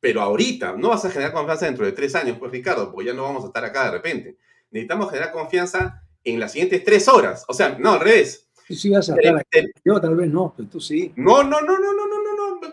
pero ahorita, no vas a generar confianza dentro de tres años, pues Ricardo, porque ya no vamos a estar acá de repente. Necesitamos generar confianza en las siguientes tres horas. O sea, no, al revés. Sí, vas a estar Yo tal vez no, pero tú sí. No, no, no, no, no, no,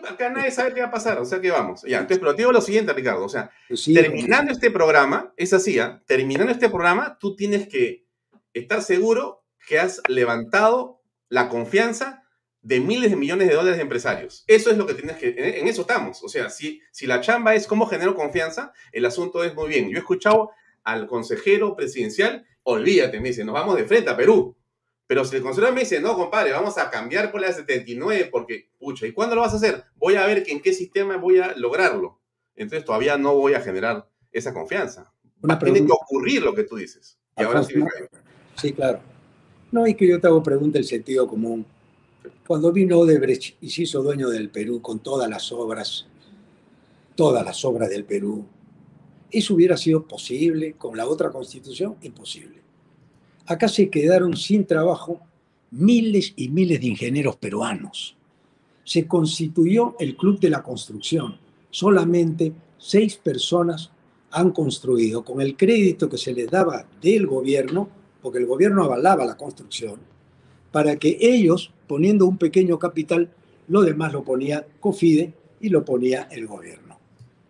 acá nadie sabe qué va a pasar, o sea que vamos. Ya, entonces, pero te digo lo siguiente, Ricardo, o sea, terminando este programa, es así, ¿ah? terminando este programa, tú tienes que estar seguro que has levantado la confianza de miles de millones de dólares de empresarios. Eso es lo que tienes que... En, eso estamos. O sea, si, si la chamba es cómo genero confianza, el asunto es muy bien. Yo he escuchado al consejero presidencial, olvídate, me dice, nos vamos de frente a Perú. Pero si el consejero me dice, no, compadre, vamos a cambiar por la 79 porque, pucha, ¿y cuándo lo vas a hacer? Voy a ver en qué sistema voy a lograrlo. Entonces todavía no voy a generar esa confianza. Tiene que ocurrir lo que tú dices. Y ahora sí, sí, claro. No, es que yo te hago pregunta el sentido común. Cuando vino Odebrecht y se hizo dueño del Perú con todas las obras, todas las obras del Perú, ¿eso hubiera sido posible con la otra constitución? Imposible. Acá se quedaron sin trabajo miles y miles de ingenieros peruanos. Se constituyó el Club de la Construcción. Solamente seis personas han construido con el crédito que se les daba del gobierno, porque el gobierno avalaba la construcción, para que ellos, poniendo un pequeño capital, lo demás lo ponía COFIDE y lo ponía el gobierno.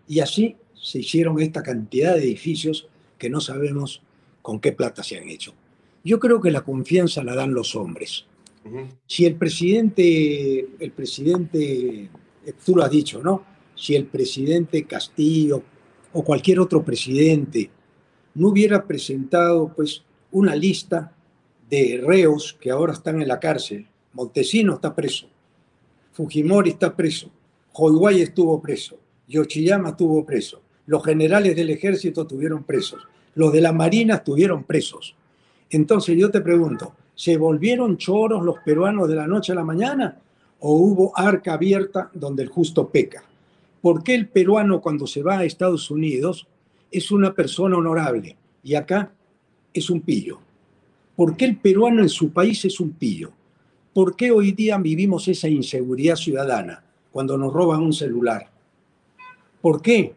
Y así se hicieron esta cantidad de edificios que no sabemos con qué plata se han hecho. Yo creo que la confianza la dan los hombres. Si el presidente, el presidente, tú lo has dicho, ¿no? Si el presidente Castillo o cualquier otro presidente no hubiera presentado pues una lista de reos que ahora están en la cárcel. Montesino está preso, Fujimori está preso, Hoiwai estuvo preso, Yoshiyama estuvo preso, los generales del ejército estuvieron presos, los de la marina estuvieron presos. Entonces yo te pregunto, ¿se volvieron choros los peruanos de la noche a la mañana o hubo arca abierta donde el justo peca? ¿Por qué el peruano cuando se va a Estados Unidos es una persona honorable y acá es un pillo? ¿Por qué el peruano en su país es un pillo? ¿Por qué hoy día vivimos esa inseguridad ciudadana cuando nos roban un celular? ¿Por qué?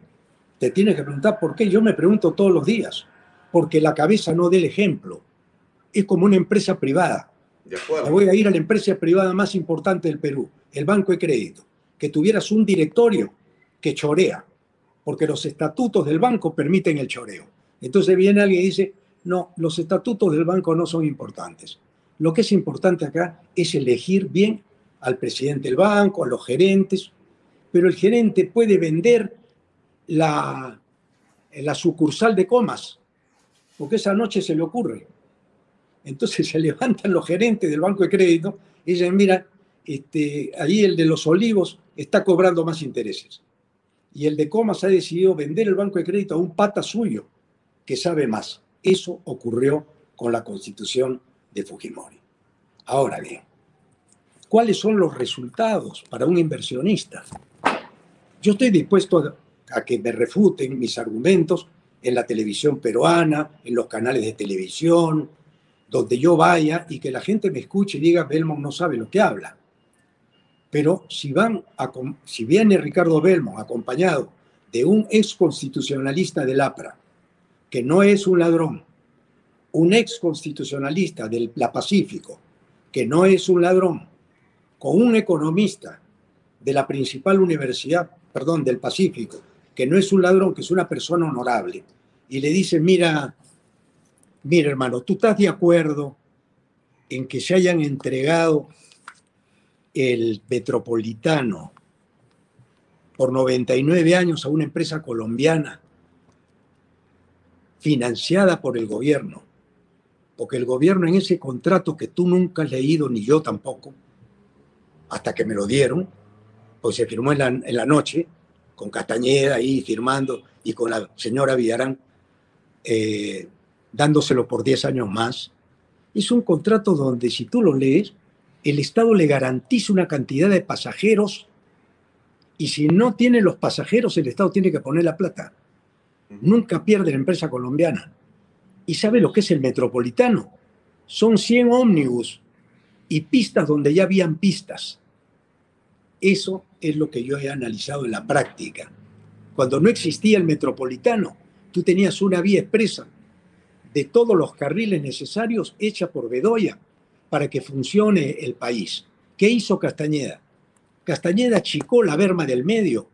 Te tienes que preguntar por qué. Yo me pregunto todos los días. Porque la cabeza no dé el ejemplo. Es como una empresa privada. Me voy a ir a la empresa privada más importante del Perú, el Banco de Crédito. Que tuvieras un directorio que chorea, porque los estatutos del banco permiten el choreo. Entonces viene alguien y dice, no, los estatutos del banco no son importantes. Lo que es importante acá es elegir bien al presidente del banco, a los gerentes, pero el gerente puede vender la, la sucursal de comas, porque esa noche se le ocurre. Entonces se [laughs] levantan los gerentes del banco de crédito y dicen, mira, este, ahí el de los olivos está cobrando más intereses y el de Comas ha decidido vender el banco de crédito a un pata suyo que sabe más. Eso ocurrió con la constitución de Fujimori. Ahora bien, ¿cuáles son los resultados para un inversionista? Yo estoy dispuesto a, que me refuten mis argumentos en la televisión peruana, en los canales de televisión, donde yo vaya y que la gente me escuche y diga, Belmont no sabe lo que habla. Pero si, van si viene Ricardo Belmo acompañado de un ex constitucionalista del APRA, que no es un ladrón, un ex constitucionalista del la Pacífico, que no es un ladrón, con un economista de la principal universidad, perdón, del Pacífico, que no es un ladrón, que es una persona honorable, y le dice, mira, mira hermano, ¿tú estás de acuerdo en que se hayan entregado el Metropolitano por 99 años a una empresa colombiana financiada por el gobierno, porque el gobierno en ese contrato que tú nunca has leído, ni yo tampoco, hasta que me lo dieron, pues se firmó en la, noche, con Castañeda ahí firmando y con la señora Villarán eh, dándoselo por 10 años más. Es un contrato donde si tú lo lees, el Estado le garantiza una cantidad de pasajeros y si no tiene los pasajeros, el Estado tiene que poner la plata. Nunca pierde la empresa colombiana. ¿Y sabe lo que es el metropolitano? Son 100 ómnibus y pistas donde ya habían pistas. Eso es lo que yo he analizado en la práctica. Cuando no existía el metropolitano, tú tenías una vía expresa de todos los carriles necesarios hecha por Bedoya para que funcione el país. ¿Qué hizo Castañeda? Castañeda achicó la berma del medio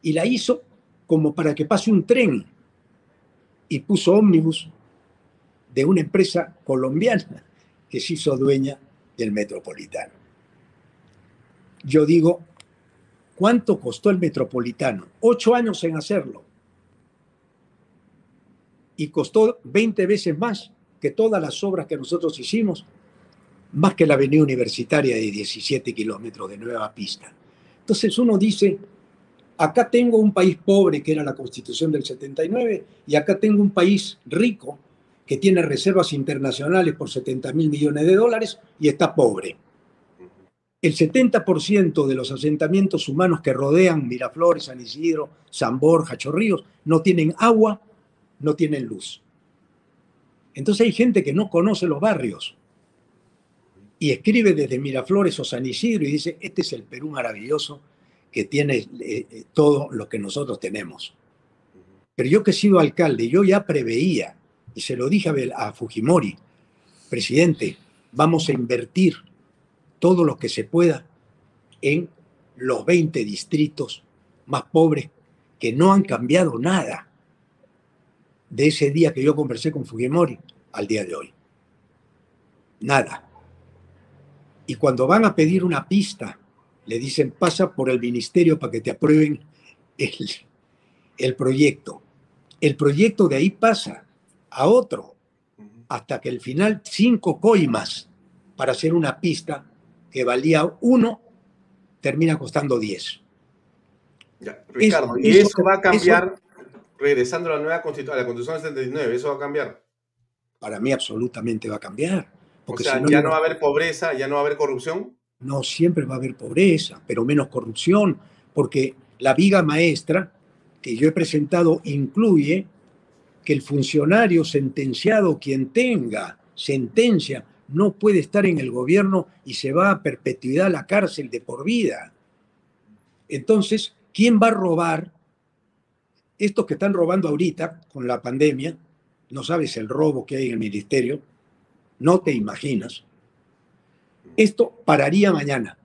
y la hizo como para que pase un tren y puso ómnibus de una empresa colombiana que se hizo dueña del metropolitano. yo digo, ¿cuánto costó el metropolitano? Ocho años en hacerlo. Y costó 20 veces más que todas las obras que nosotros hicimos, más que la avenida universitaria de 17 kilómetros de nueva pista. Entonces uno dice, acá tengo un país pobre, que era la constitución del 79, y acá tengo un país rico, que tiene reservas internacionales por 70 mil millones de dólares, y está pobre. El 70% de los asentamientos humanos que rodean Miraflores, San Isidro, San Borja, Chorrillos, no tienen agua, no tienen luz. Entonces hay gente que no conoce los barrios y escribe desde Miraflores o San Isidro y dice, este es el Perú maravilloso que tiene eh, eh, todo lo que nosotros tenemos. Pero yo que he sido alcalde, yo ya preveía, y se lo dije a Fujimori, presidente, vamos a invertir todo lo que se pueda en los 20 distritos más pobres que no han cambiado nada de ese día que yo conversé con Fujimori al día de hoy. Nada. Y cuando van a pedir una pista, le dicen pasa por el ministerio para que te aprueben el, el proyecto. El proyecto de ahí pasa a otro, hasta que al final cinco coimas para hacer una pista que valía uno, termina costando diez. Ricardo, ¿y eso, va a cambiar regresando a la nueva constitución, a la constitución del 79? ¿Eso va a cambiar? Para mí absolutamente va a cambiar. Porque o sea, ya no va a haber pobreza, ya no va a haber corrupción. No, siempre va a haber pobreza, pero menos corrupción, porque la viga maestra que yo he presentado incluye que el funcionario sentenciado, quien tenga sentencia no puede estar en el gobierno y se va a perpetuidad a la cárcel de por vida. Entonces, ¿quién va a robar? Estos que están robando ahorita con la pandemia, no sabes el robo que hay en el ministerio, no te imaginas. Esto pararía mañana.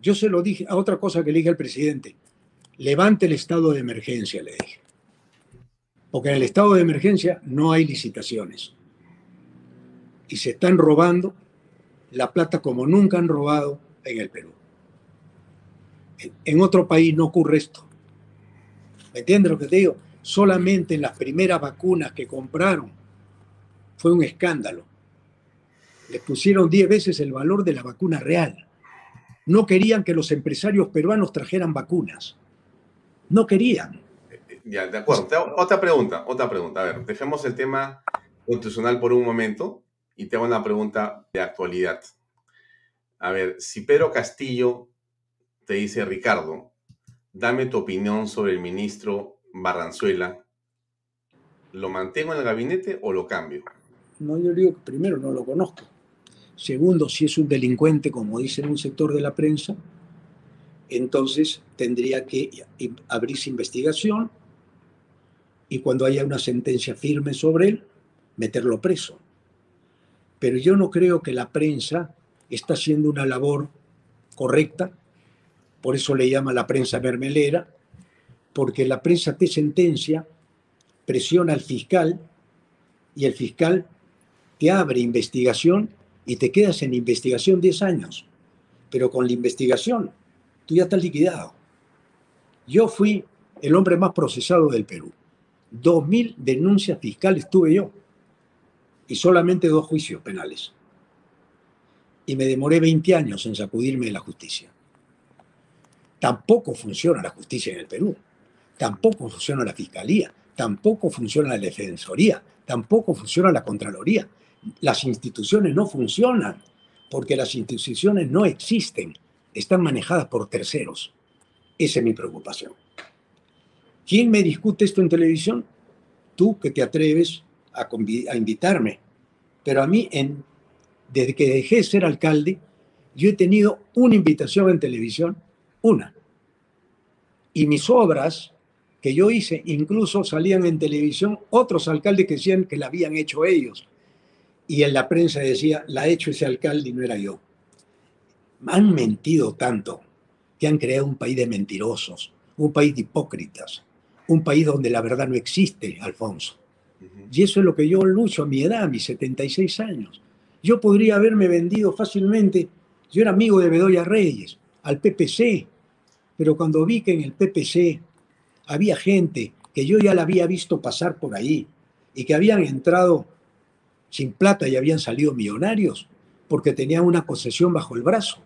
Yo se lo dije a otra cosa que le dije al presidente. Levante el estado de emergencia, le dije. Porque en el estado de emergencia no hay licitaciones y se están robando la plata como nunca han robado en el Perú. En otro país no ocurre esto. ¿Me entiendes lo que te digo? Solamente en las primeras vacunas que compraron fue un escándalo. Les pusieron 10 veces el valor de la vacuna real. No querían que los empresarios peruanos trajeran vacunas. No querían. Ya, de acuerdo. Otra pregunta, otra pregunta. A ver, dejemos el tema constitucional por un momento y tengo una pregunta de actualidad. A ver, si Pedro Castillo te dice, Ricardo, dame tu opinión sobre el ministro Barranzuela, ¿lo mantengo en el gabinete o lo cambio? No, yo digo primero no lo conozco. Segundo, si es un delincuente, como dice en un sector de la prensa, entonces tendría que abrirse investigación y cuando haya una sentencia firme sobre él, meterlo preso pero yo no creo que la prensa está haciendo una labor correcta, por eso le llama la prensa mermelera, porque la prensa te sentencia, presiona al fiscal y el fiscal te abre investigación y te quedas en investigación 10 años. Pero con la investigación, tú ya estás liquidado. Yo fui el hombre más procesado del Perú. 2.000 denuncias fiscales tuve yo y solamente dos juicios penales. Y me demoré 20 años en sacudirme de la justicia. Tampoco funciona la justicia en el Perú, tampoco funciona la fiscalía, tampoco funciona la defensoría, tampoco funciona la contraloría. Las instituciones no funcionan porque las instituciones no existen, están manejadas por terceros. Esa es mi preocupación. ¿Quién me discute esto en televisión? Tú que te atreves a, invitarme pero a mí, desde que dejé de ser alcalde, yo he tenido una invitación en televisión, una. Y mis obras que yo hice, incluso salían en televisión otros alcaldes que decían que la habían hecho ellos. Y en la prensa decía, la ha hecho ese alcalde y no era yo. Han mentido tanto que han creado un país de mentirosos, un país de hipócritas, un país donde la verdad no existe, Alfonso. Y eso es lo que yo lucho a mi edad, a mis 76 años. Yo podría haberme vendido fácilmente. Yo era amigo de Bedoya Reyes. al PPC, pero cuando vi que en el PPC había gente que yo ya la había visto pasar por ahí y que habían entrado sin plata y habían salido millonarios porque tenían una concesión bajo el brazo.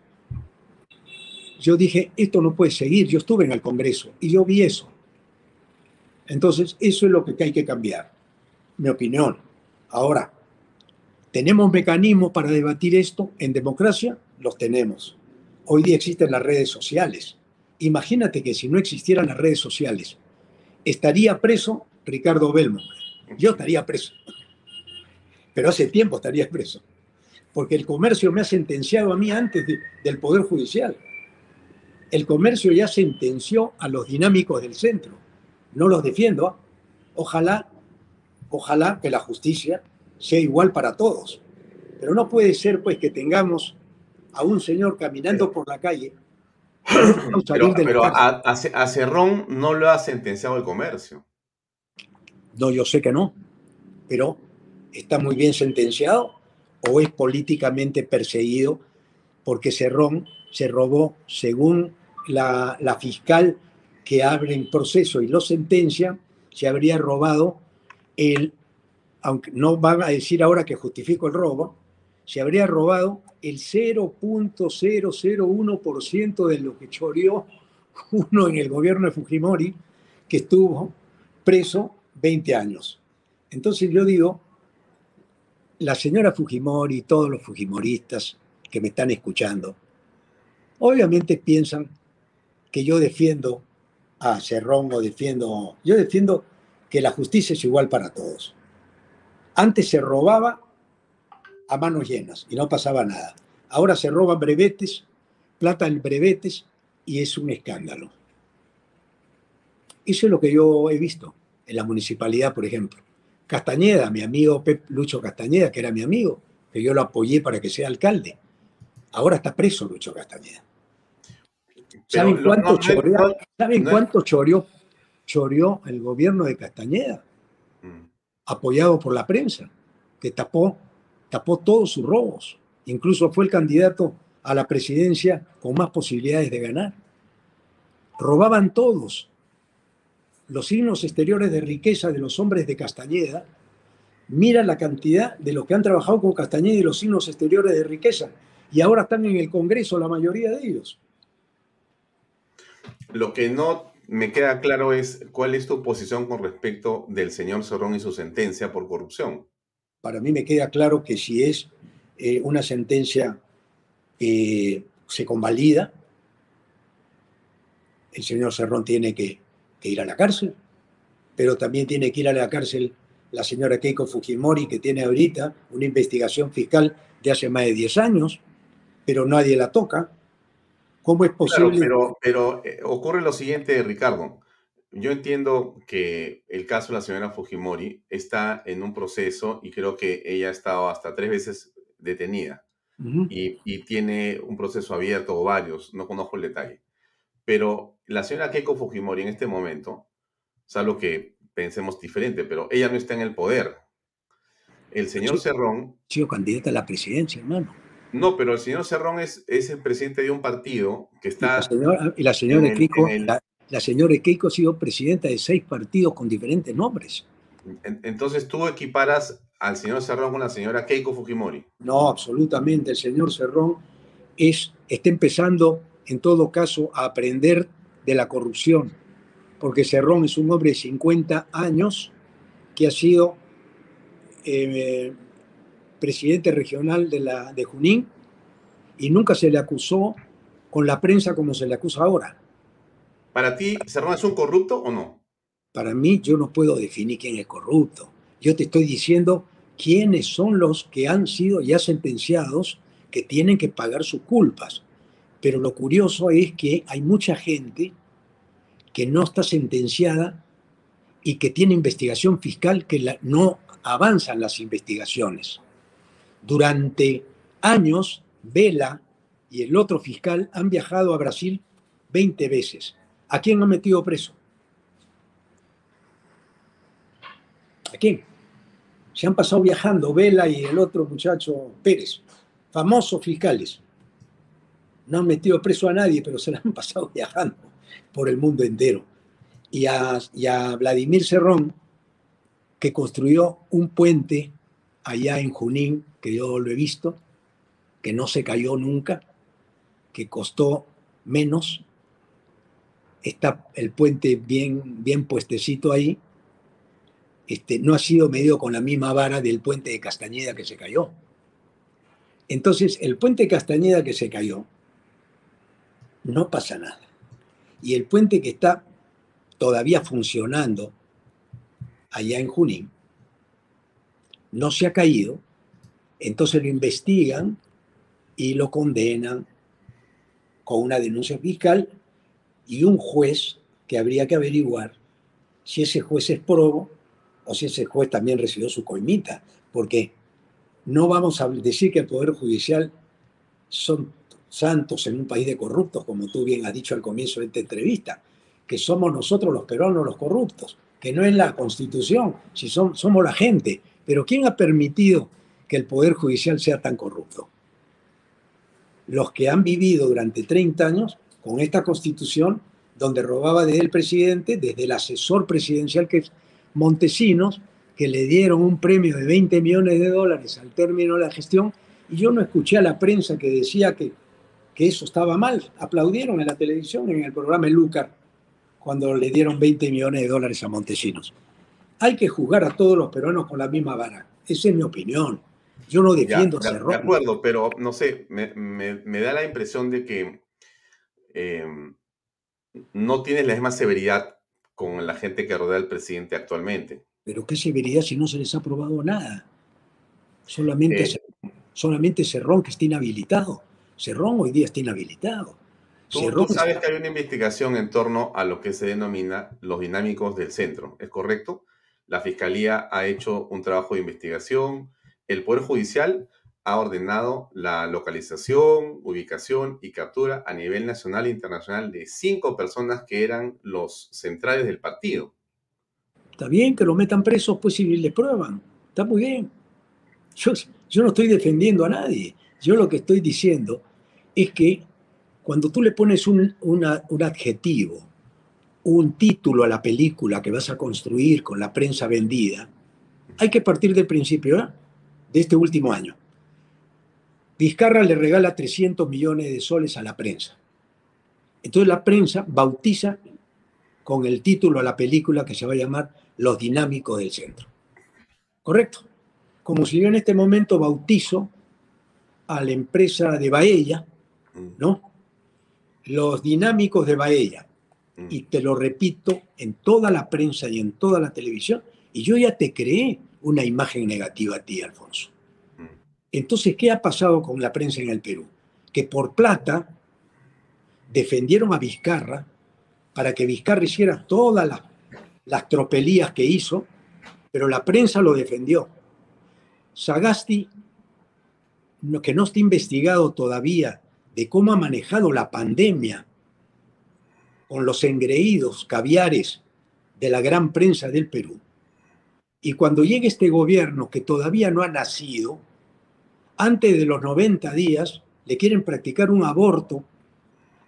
Yo dije, esto no puede seguir, yo estuve en el Congreso y yo vi eso. Entonces, eso es lo que hay que cambiar, mi opinión. Ahora, ¿tenemos mecanismos para debatir esto en democracia? Los tenemos. Hoy día existen las redes sociales. Imagínate que si no existieran las redes sociales, estaría preso Ricardo Belmo. Yo estaría preso. Pero hace tiempo estaría preso. Porque el comercio me ha sentenciado a mí antes del Poder Judicial. El comercio ya sentenció a los dinámicos del centro. No los defiendo. ¿ah? Ojalá, ojalá que la justicia sea igual para todos. Pero no puede ser pues que tengamos a un señor caminando por la calle. Pero, a, Cerrón no lo ha sentenciado el comercio. No, yo sé que no, pero está muy bien sentenciado o es políticamente perseguido porque Cerrón se robó, según la, la fiscal que abre el proceso y lo sentencia, se habría robado el, aunque no van a decir ahora que justifico el robo, se habría robado el 0.001% de lo que choreó uno en el gobierno de Fujimori, que estuvo preso 20 años. Entonces yo digo, la señora Fujimori y todos los Fujimoristas que me están escuchando, obviamente piensan que yo defiendo a Cerrón o defiendo, yo defiendo que la justicia es igual para todos. Antes se robaba a manos llenas y no pasaba nada. Ahora se roban brevetes, plata en brevetes y es un escándalo. Eso es lo que yo he visto en la municipalidad, por ejemplo. Castañeda, mi amigo Pep Lucho Castañeda, que era mi amigo, que yo lo apoyé para que sea alcalde. Ahora está preso Lucho Castañeda. ¿Saben cuánto, choreó, choreó, el gobierno de Castañeda? Mm. Apoyado por la prensa, que tapó tapó todos sus robos. Incluso fue el candidato a la presidencia con más posibilidades de ganar. Robaban todos. Los signos exteriores de riqueza de los hombres de Castañeda, mira la cantidad de los que han trabajado con Castañeda y los signos exteriores de riqueza. Y ahora están en el Congreso la mayoría de ellos. Lo que no me queda claro es cuál es tu posición con respecto del señor Zorrón y su sentencia por corrupción para mí me queda claro que si es eh, una sentencia que se convalida, el señor Cerrón tiene que, ir a la cárcel, pero también tiene que ir a la cárcel la señora Keiko Fujimori, que tiene ahorita una investigación fiscal de hace más de 10 años, pero nadie la toca. ¿Cómo es posible? pero, pero eh, ocurre lo siguiente, Ricardo yo entiendo que el caso de la señora Fujimori está en un proceso y creo que ella ha estado hasta tres veces detenida y, tiene un proceso abierto o varios, no conozco el detalle. Pero la señora Keiko Fujimori en este momento, salvo que pensemos diferente, pero ella no está en el poder. El señor Cerrón... Ha sido candidata a la presidencia, hermano. No, pero el señor Cerrón es, es el presidente de un partido que está... Y la señora, Keiko, la señora Keiko ha sido presidenta de seis partidos con diferentes nombres. Entonces, ¿tú equiparas al señor Cerrón con la señora Keiko Fujimori? No, absolutamente. El señor Cerrón es, está empezando, en todo caso, a aprender de la corrupción, porque Cerrón es un hombre de 50 años que ha sido eh, presidente regional de, la, de Junín y nunca se le acusó con la prensa como se le acusa ahora. ¿Para ti, Cerrón es un corrupto o no? Para mí, yo no puedo definir quién es corrupto. Yo te estoy diciendo quiénes son los que han sido ya sentenciados que tienen que pagar sus culpas. Pero lo curioso es que hay mucha gente que no está sentenciada y que tiene investigación fiscal que no avanzan las investigaciones. Durante años, Vela y el otro fiscal han viajado a Brasil 20 veces ¿A quién han metido preso? ¿A quién? Se han pasado viajando Vela y el otro muchacho Pérez, famosos fiscales. no han metido preso a nadie, pero se la han [laughs] pasado viajando por el mundo entero. Y a, Vladimir Cerrón, que construyó un puente allá en Junín, que yo lo he visto, que no se cayó nunca, que costó menos. Está el puente bien, bien puestecito ahí. Este, no ha sido medido con la misma vara del puente de Castañeda que se cayó. Entonces, el puente de Castañeda que se cayó, no pasa nada. Y el puente que está todavía funcionando allá en Junín, no se ha caído, entonces lo investigan y lo condenan con una denuncia fiscal y un juez que habría que averiguar si ese juez es probo o si ese juez también recibió su coimita, porque no vamos a decir que el Poder Judicial son santos en un país de corruptos, como tú bien has dicho al comienzo de esta entrevista, que somos nosotros los peruanos los corruptos, que no es la constitución, si son, somos la gente. Pero ¿quién ha permitido que el Poder Judicial sea tan corrupto? Los que han vivido durante 30 años con esta constitución, donde robaba desde el presidente, desde el asesor presidencial que es Montesinos, que le dieron un premio de 20 millones de dólares al término de la gestión, y yo no escuché a la prensa que decía que, que eso estaba mal. Aplaudieron en la televisión, en el programa Lucar, cuando le dieron 20 millones de dólares a Montesinos. Hay que juzgar a todos los peruanos con la misma vara. Esa es mi opinión. Yo no defiendo ya, de, de acuerdo, pero no sé, me, me, me, da la impresión de que eh, no tienes la misma severidad con la gente que rodea al presidente actualmente. Pero qué severidad si no se les ha probado nada. Solamente, eh, solamente Cerrón que está inhabilitado. Cerrón hoy día está inhabilitado. Tú, tú sabes que hay una investigación en torno a lo que se denomina los dinámicos del centro, ¿es correcto? La Fiscalía ha hecho un trabajo de investigación, el Poder Judicial ha ordenado la localización, ubicación y captura a nivel nacional e internacional de cinco personas que eran los centrales del partido. Está bien que lo metan presos, pues si le prueban. Está muy bien. Yo, yo no estoy defendiendo a nadie. Yo lo que estoy diciendo es que cuando tú le pones un, una, un adjetivo, un título a la película que vas a construir con la prensa vendida, hay que partir del principio ¿eh? de este último año. Vizcarra le regala 300 millones de soles a la prensa. Entonces la prensa bautiza con el título a la película que se va a llamar los dinámicos del centro. ¿Correcto? Como si yo en este momento bautizo a la empresa de Baella, mm. ¿no? Los dinámicos de Baella. Mm. Y te lo repito en toda la prensa y en toda la televisión. Y yo ya te creé una imagen negativa a ti, Alfonso. Entonces, ¿qué ha pasado con la prensa en el Perú? Que por plata defendieron a Vizcarra para que Vizcarra hiciera todas las las tropelías que hizo, pero la prensa lo defendió. Sagasti, que no está investigado todavía de cómo ha manejado la pandemia con los engreídos caviares de la gran prensa del Perú. Y cuando llegue este gobierno que todavía no ha nacido, antes de los 90 días le quieren practicar un aborto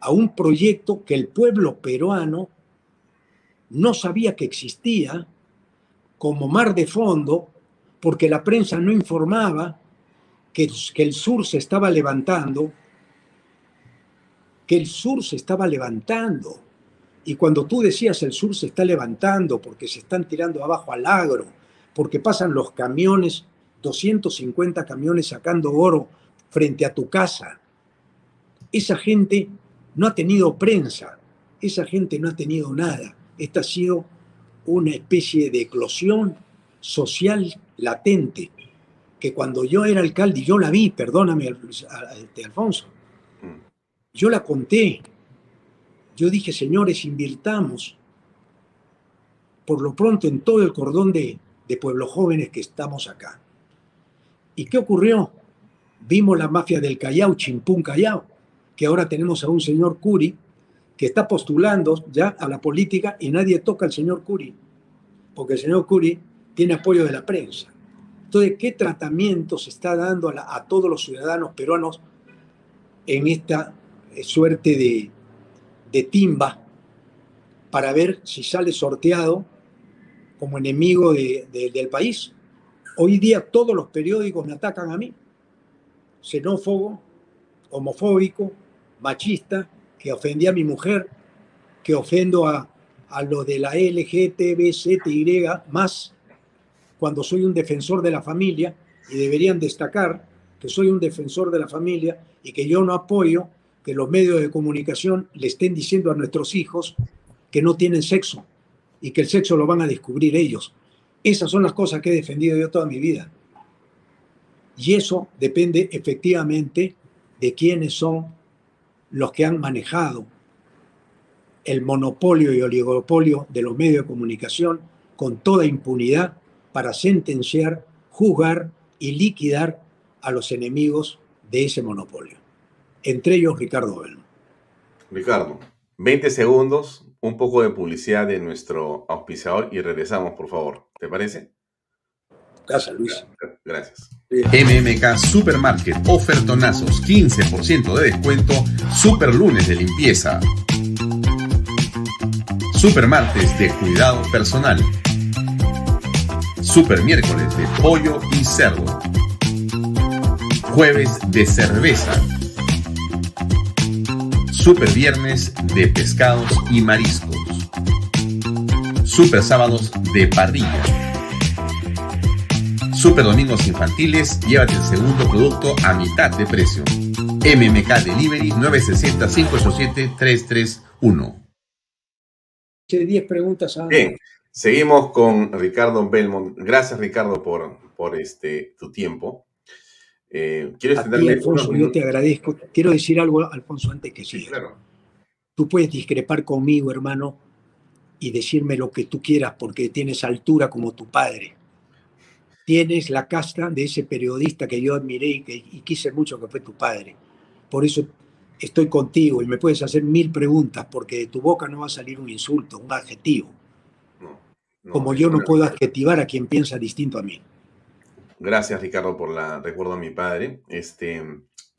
a un proyecto que el pueblo peruano no sabía que existía como mar de fondo porque la prensa no informaba que, el sur se estaba levantando, que el sur se estaba levantando. Y cuando tú decías el sur se está levantando porque se están tirando abajo al agro, porque pasan los camiones, 250 camiones sacando oro frente a tu casa, esa gente no ha tenido prensa, esa gente no ha tenido nada. Esta ha sido una especie de eclosión social latente, que cuando yo era alcalde, y yo la vi, perdóname, este, Alfonso, yo la conté. Yo dije, señores, invirtamos por lo pronto en todo el cordón de, de pueblos jóvenes que estamos acá. ¿Y qué ocurrió? Vimos la mafia del Callao, Chimpún Callao, que ahora tenemos a un señor Curi, que está postulando ya a la política y nadie toca al señor Curi, porque el señor Curi tiene apoyo de la prensa. Entonces, ¿qué tratamiento se está dando a, todos los ciudadanos peruanos en esta suerte de, de timba para ver si sale sorteado como enemigo del país. Hoy día todos los periódicos me atacan a mí, xenófobo, homofóbico, machista, que ofendí a mi mujer, que ofendo a, a lo de la LGTBCTY más, cuando soy un defensor de la familia, y deberían destacar que soy un defensor de la familia y que yo no apoyo que los medios de comunicación le estén diciendo a nuestros hijos que no tienen sexo y que el sexo lo van a descubrir ellos. Esas son las cosas que he defendido yo toda mi vida. Y eso depende efectivamente de quiénes son los que han manejado el monopolio y oligopolio de los medios de comunicación con toda impunidad para sentenciar, juzgar y liquidar a los enemigos de ese monopolio. Entre ellos Ricardo Belmo. Ricardo, 20 segundos, un poco de publicidad de nuestro auspiciador y regresamos, por favor. ¿Te parece? Gracias, Luis. Gracias. MMK Supermarket, ofertonazos, 15% de descuento, super lunes de limpieza. Super martes de cuidado personal. Super miércoles de pollo y cerdo. Jueves de cerveza. Super viernes de pescados y mariscos. Super sábados de parrilla. Super domingos infantiles, llévate el segundo producto a mitad de precio. MMK Delivery 960-587-331. 10 preguntas. Bien, seguimos con Ricardo Belmont. Gracias, Ricardo, por, por este, tu tiempo. Eh, quiero Alfonso, yo te agradezco. Quiero decir algo, Alfonso, antes que siga. claro. Tú puedes discrepar conmigo, hermano, y decirme lo que tú quieras, porque tienes altura como tu padre. Tienes la casta de ese periodista que yo admiré y, que, y quise mucho, que fue tu padre. Por eso estoy contigo y me puedes hacer mil preguntas, porque de tu boca no va a salir un insulto, un adjetivo. como yo no puedo adjetivar a quien piensa distinto a mí. Gracias, Ricardo, por la recuerdo a mi padre. Este,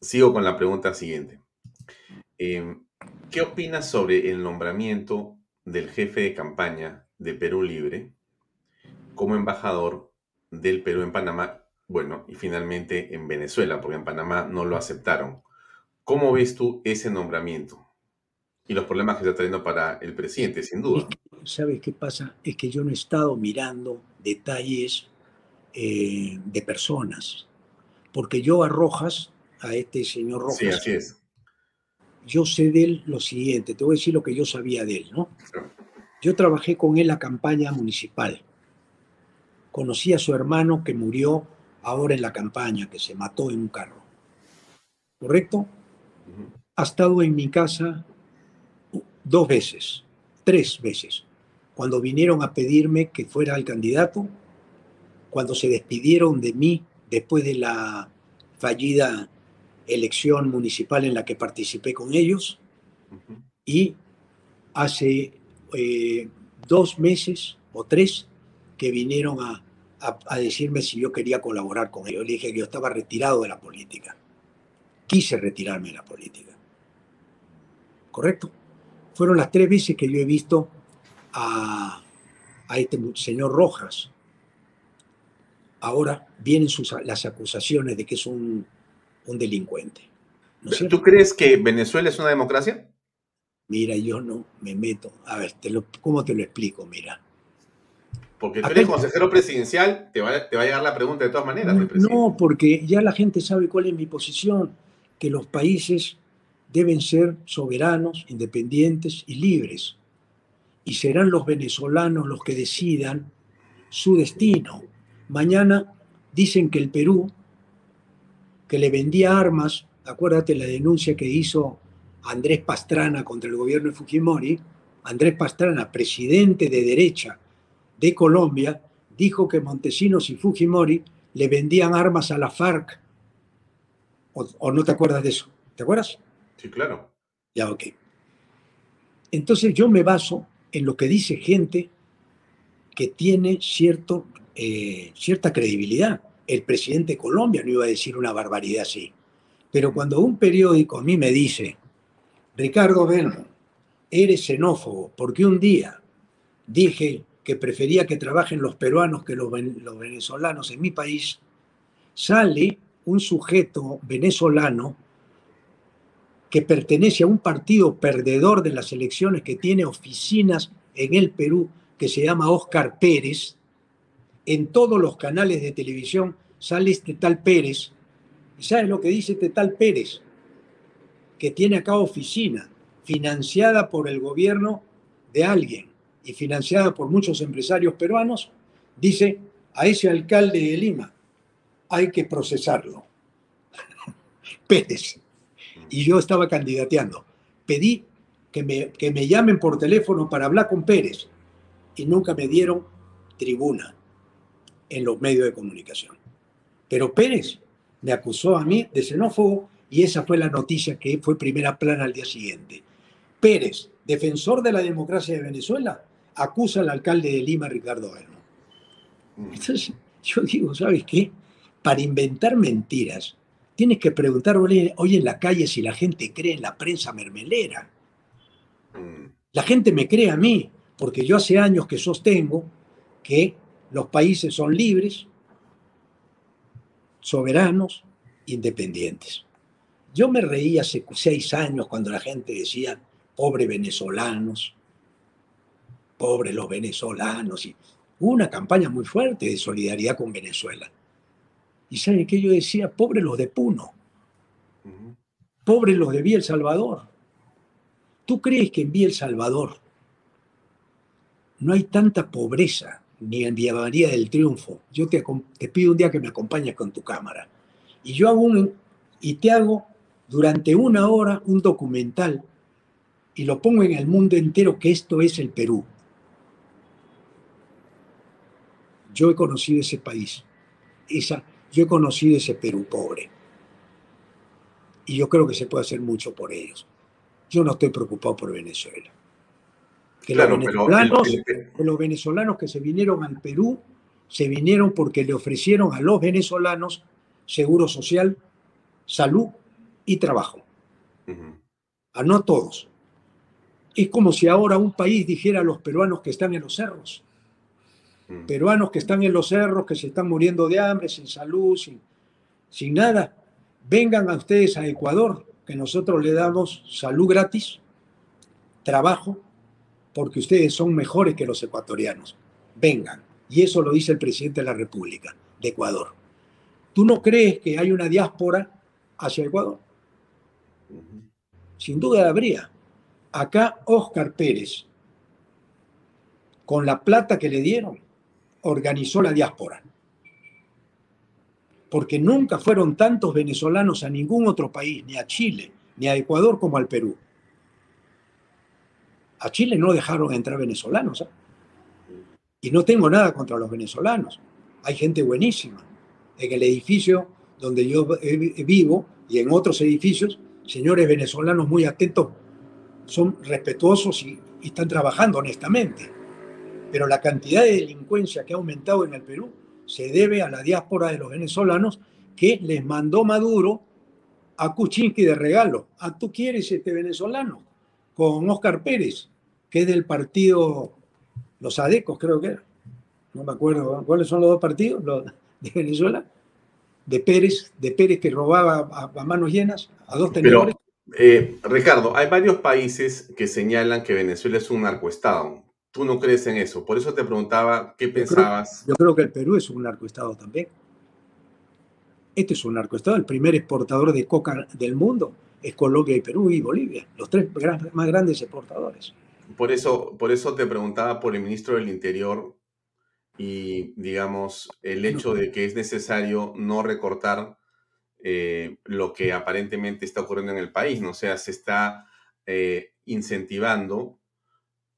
sigo con la pregunta siguiente. Em, ¿Qué opinas sobre el nombramiento del jefe de campaña de Perú Libre como embajador del Perú en Panamá? Bueno, y finalmente en Venezuela, porque en Panamá no lo aceptaron. ¿Cómo ves tú ese nombramiento? Y los problemas que está trayendo para el presidente, sin duda. ¿Sabes qué pasa? Es que yo no he estado mirando detalles eh, de personas. Porque yo a Rojas, a este señor Rojas, yo sé de él lo siguiente, te voy a decir lo que yo sabía de él, ¿no? Yo trabajé con él la campaña municipal. Conocí a su hermano que murió ahora en la campaña, que se mató en un carro. ¿Correcto? Ha estado en mi casa dos veces, tres veces. Cuando vinieron a pedirme que fuera el candidato, cuando se despidieron de mí después de la fallida elección municipal en la que participé con ellos. Y hace eh, dos meses o tres que vinieron a, decirme si yo quería colaborar con ellos. Le dije que yo estaba retirado de la política. Quise retirarme de la política. ¿Correcto? Fueron las tres veces que yo he visto a, a este señor Rojas, ahora vienen sus, las acusaciones de que es un, delincuente. ¿Tú crees que Venezuela es una democracia? Mira, yo no me meto. A ver, te lo, ¿cómo te lo explico? Mira. Porque tú eres consejero presidencial, te va, a llegar la pregunta de todas maneras. No, porque ya la gente sabe cuál es mi posición, que los países deben ser soberanos, independientes y libres. Y serán los venezolanos los que decidan su destino. Mañana dicen que el Perú, que le vendía armas, acuérdate la denuncia que hizo Andrés Pastrana contra el gobierno de Fujimori, Andrés Pastrana, presidente de derecha de Colombia, dijo que Montesinos y Fujimori le vendían armas a la FARC. ¿O, no te acuerdas de eso? ¿Te acuerdas? Sí, claro. Ya, ok. Entonces yo me baso en lo que dice gente que tiene cierto eh, cierta credibilidad. El presidente de Colombia no iba a decir una barbaridad así. Pero cuando un periódico a mí me dice Ricardo Belmo, eres xenófobo, porque un día dije que prefería que trabajen los peruanos que los, venezolanos en mi país, sale un sujeto venezolano que pertenece a un partido perdedor de las elecciones que tiene oficinas en el Perú, que se llama Oscar Pérez. En todos los canales de televisión sale este tal Pérez. ¿Y sabes lo que dice este tal Pérez? Que tiene acá oficina financiada por el gobierno de alguien y financiada por muchos empresarios peruanos, dice a ese alcalde de Lima, hay que procesarlo. [laughs] Pérez. Y yo estaba candidateando. Pedí que me, que me llamen por teléfono para hablar con Pérez y nunca me dieron tribuna en los medios de comunicación. Pero Pérez me acusó a mí de xenófobo y esa fue la noticia que fue primera plana al día siguiente. Pérez, defensor de la democracia de Venezuela, acusa al alcalde de Lima, Ricardo Belmo. Mm. Entonces, yo digo, ¿sabes qué? Para inventar mentiras, tienes que preguntar hoy en la calle si la gente cree en la prensa mermelera. Mm. La gente me cree a mí, porque yo hace años que sostengo que los países son libres, soberanos, independientes. Yo me reí hace seis años cuando la gente decía, pobre venezolanos, pobre los venezolanos. Y hubo una campaña muy fuerte de solidaridad con Venezuela. ¿Y saben qué yo decía? Pobre los de Puno. Pobre los de Vía El Salvador. ¿Tú crees que en Vía El Salvador no hay tanta pobreza ni en Vía María del Triunfo? Yo te, te pido un día que me acompañes con tu cámara. Y yo hago un, y te hago durante una hora un documental y lo pongo en el mundo entero que esto es el Perú. Yo he conocido ese país, esa, yo he conocido ese Perú pobre. Y yo creo que se puede hacer mucho por ellos. Yo no estoy preocupado por Venezuela. Que, los, venezolanos, que los venezolanos que se vinieron al Perú se vinieron porque le ofrecieron a los venezolanos seguro social, salud y trabajo. A no todos. Es como si ahora un país dijera a los peruanos que están en los cerros, Mm. peruanos que están en los cerros, que se están muriendo de hambre, sin salud, sin, sin nada, vengan a ustedes a Ecuador, que nosotros le damos salud gratis, trabajo, porque ustedes son mejores que los ecuatorianos. Vengan. Y eso lo dice el presidente de la República de Ecuador. ¿Tú no crees que hay una diáspora hacia Ecuador? Sin duda habría. Acá Oscar Pérez, con la plata que le dieron, organizó la diáspora. Porque nunca fueron tantos venezolanos a ningún otro país, ni a Chile, ni a Ecuador como al Perú. A Chile no dejaron entrar venezolanos. ¿eh? Y no tengo nada contra los venezolanos. Hay gente buenísima. En el edificio donde yo vivo y en otros edificios, señores venezolanos muy atentos, son respetuosos y están trabajando honestamente pero la cantidad de delincuencia que ha aumentado en el Perú se debe a la diáspora de los venezolanos que les mandó Maduro a Kuczynski de regalo. ¿A tú quieres este venezolano? Con Oscar Pérez, que es del partido Los Adecos, creo que era. No me acuerdo. ¿Cuáles son los dos partidos de Venezuela? De Pérez, de Pérez que robaba a, manos llenas a dos tenedores. Eh, Ricardo, hay varios países que señalan que Venezuela es un narcoestado. Tú no crees en eso. Por eso te preguntaba qué pensabas. yo creo que el Perú es un narcoestado también. Este es un narcoestado. El primer exportador de coca del mundo es Colombia y Perú y Bolivia, los tres más grandes exportadores. Por eso, por eso te preguntaba por el ministro del Interior y, digamos, el hecho de que es necesario no recortar eh, lo que aparentemente está ocurriendo en el país. ¿no? O sea, se está eh, incentivando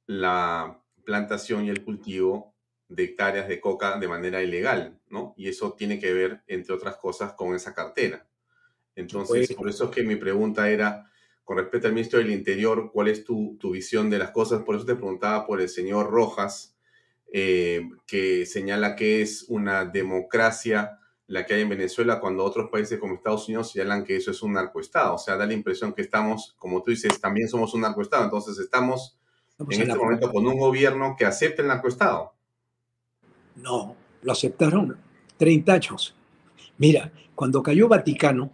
la plantación y el cultivo de hectáreas de coca de manera ilegal, ¿no? Y eso tiene que ver, entre otras cosas, con esa cartera. Entonces, por eso es que mi pregunta era, con respecto al ministro del Interior, ¿cuál es tu, visión de las cosas? Por eso te preguntaba por el señor Rojas, eh, que señala que es una democracia la que hay en Venezuela cuando otros países como Estados Unidos señalan que eso es un narcoestado. O sea, da la impresión que estamos, como tú dices, también somos un narcoestado. Entonces estamos en este momento con un gobierno que acepta el narcoestado. No, lo aceptaron 30 años. Mira, cuando cayó Vaticano,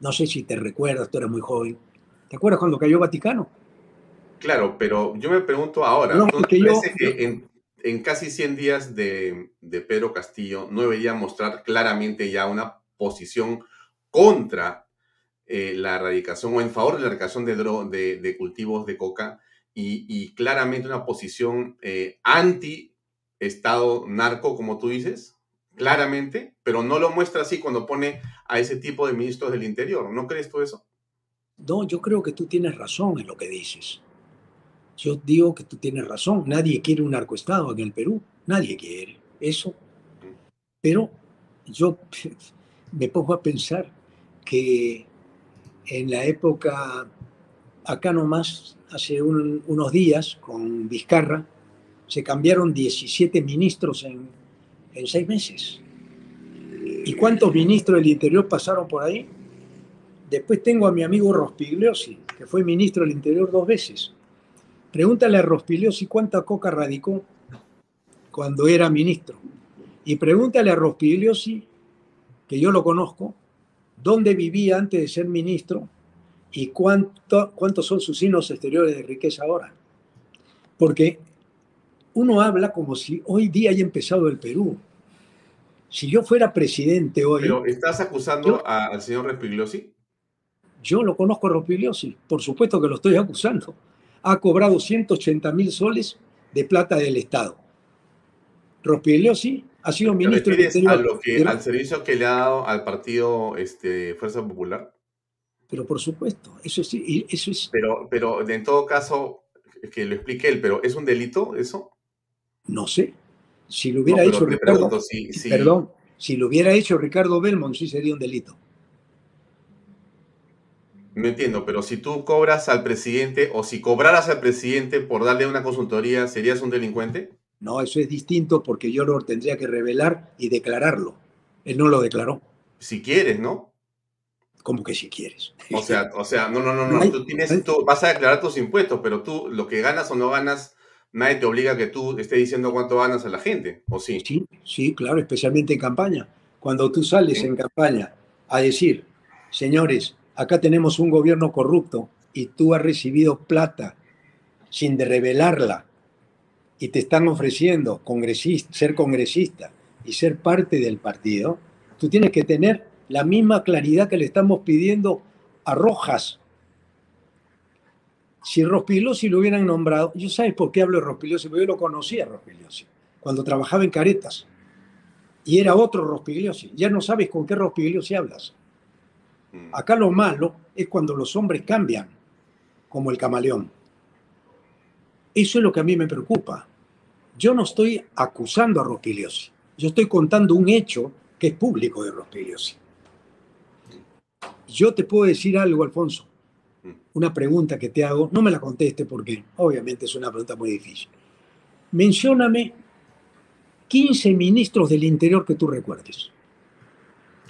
no sé si te recuerdas, tú eras muy joven. ¿Te acuerdas cuando cayó Vaticano? Claro, pero yo me pregunto ahora, no, que en, en, casi 100 días de, de, Pedro Castillo no debería mostrar claramente ya una posición contra eh, la erradicación o en favor de la erradicación de, de, cultivos de coca y, claramente una posición eh, anti-estado narco, como tú dices? Claramente, pero no lo muestra así cuando pone a ese tipo de ministros del Interior. ¿No crees tú eso? No, yo creo que tú tienes razón en lo que dices. Yo digo que tú tienes razón. Nadie quiere un narcoestado en el Perú. Nadie quiere eso. Pero yo [laughs] me pongo a pensar que en la época, acá nomás, hace unos días, con Vizcarra, se cambiaron 17 ministros en, en seis meses. ¿Y cuántos ministros del Interior pasaron por ahí? Después tengo a mi amigo Rospigliosi, que fue ministro del Interior dos veces. Pregúntale a Rospigliosi cuánta coca radicó cuando era ministro. Y pregúntale a Rospigliosi, que yo lo conozco, dónde vivía antes de ser ministro y cuánto, cuántos son sus signos exteriores de riqueza ahora. Porque uno habla como si hoy día haya empezado el Perú. Si yo fuera presidente hoy... Pero ¿estás acusando al señor Rospigliosi? Yo lo conozco a Rospigliosi, por supuesto que lo estoy acusando. Ha cobrado 180 mil soles de plata del Estado. Rospigliosi ha sido ministro del Interior. ¿Al servicio que le ha dado al partido este, Fuerza Popular? Pero por supuesto, eso es... Eso es pero, pero en todo caso, que lo explique él, pero ¿es un delito eso? No sé. Si lo hubiera hecho Ricardo... Perdón, si lo hubiera hecho Ricardo Belmont, sí sería un delito. No entiendo, pero si tú cobras al presidente o si cobraras al presidente por darle una consultoría, ¿serías un delincuente? No, eso es distinto porque yo lo tendría que revelar y declararlo. Él no lo declaró. Si quieres, ¿no? ¿Cómo que si quieres? O sea, o sea, no, no, no, no. Tú tienes, tú vas a declarar tus impuestos, pero tú lo que ganas o no ganas, nadie te obliga a que tú estés diciendo cuánto ganas a la gente, ¿o sí? Sí, sí, claro, especialmente en campaña. Cuando tú sales en campaña a decir, señores, acá tenemos un gobierno corrupto y tú has recibido plata sin de revelarla y te están ofreciendo ser congresista y ser parte del partido, tú tienes que tener la misma claridad que le estamos pidiendo a Rojas. Si Rospigliosi lo hubieran nombrado, yo sabes por qué hablo de Rospigliosi, porque yo lo conocía a Rospigliosi, cuando trabajaba en Caretas. Y era otro Rospigliosi. Ya no sabes con qué Rospigliosi hablas. Mm. Acá lo malo es cuando los hombres cambian, como el camaleón. Eso es lo que a mí me preocupa. Yo no estoy acusando a Rospigliosi. Yo estoy contando un hecho que es público de Rospigliosi. Yo te puedo decir algo, Alfonso. Una pregunta que te hago, no me la conteste porque obviamente es una pregunta muy difícil. Mencióname 15 ministros del interior que tú recuerdes.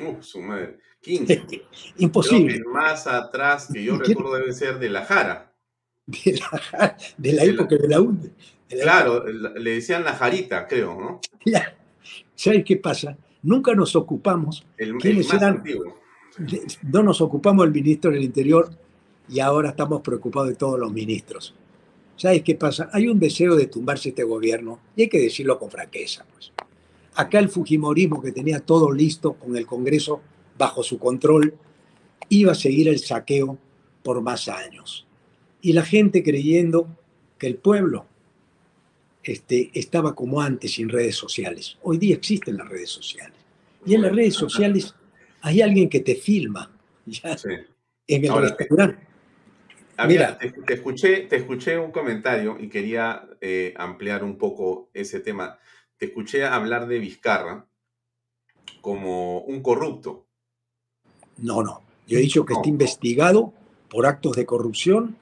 Uh, su madre. 15. [laughs] Imposible. más atrás que yo recuerdo debe ser de la Jara. De la, Jara, de la época de la UNDE. claro, le decían la Jarita, creo, ¿no? ¿Sabes qué pasa? Nunca nos ocupamos. El, más antiguo. No nos ocupamos del ministro del Interior y ahora estamos preocupados de todos los ministros. ¿Sabes qué pasa? Hay un deseo de tumbarse este gobierno y hay que decirlo con franqueza. Pues. Acá el Fujimorismo que tenía todo listo con el Congreso bajo su control, iba a seguir el saqueo por más años. Y la gente creyendo que el pueblo este, estaba como antes sin redes sociales. Hoy día existen las redes sociales. Y en las redes sociales hay alguien que te filma ya, en el restaurante. Mira, te, escuché, te escuché un comentario y quería eh, ampliar un poco ese tema. Te escuché hablar de Vizcarra como un corrupto. No, no. Yo he dicho que está investigado por actos de corrupción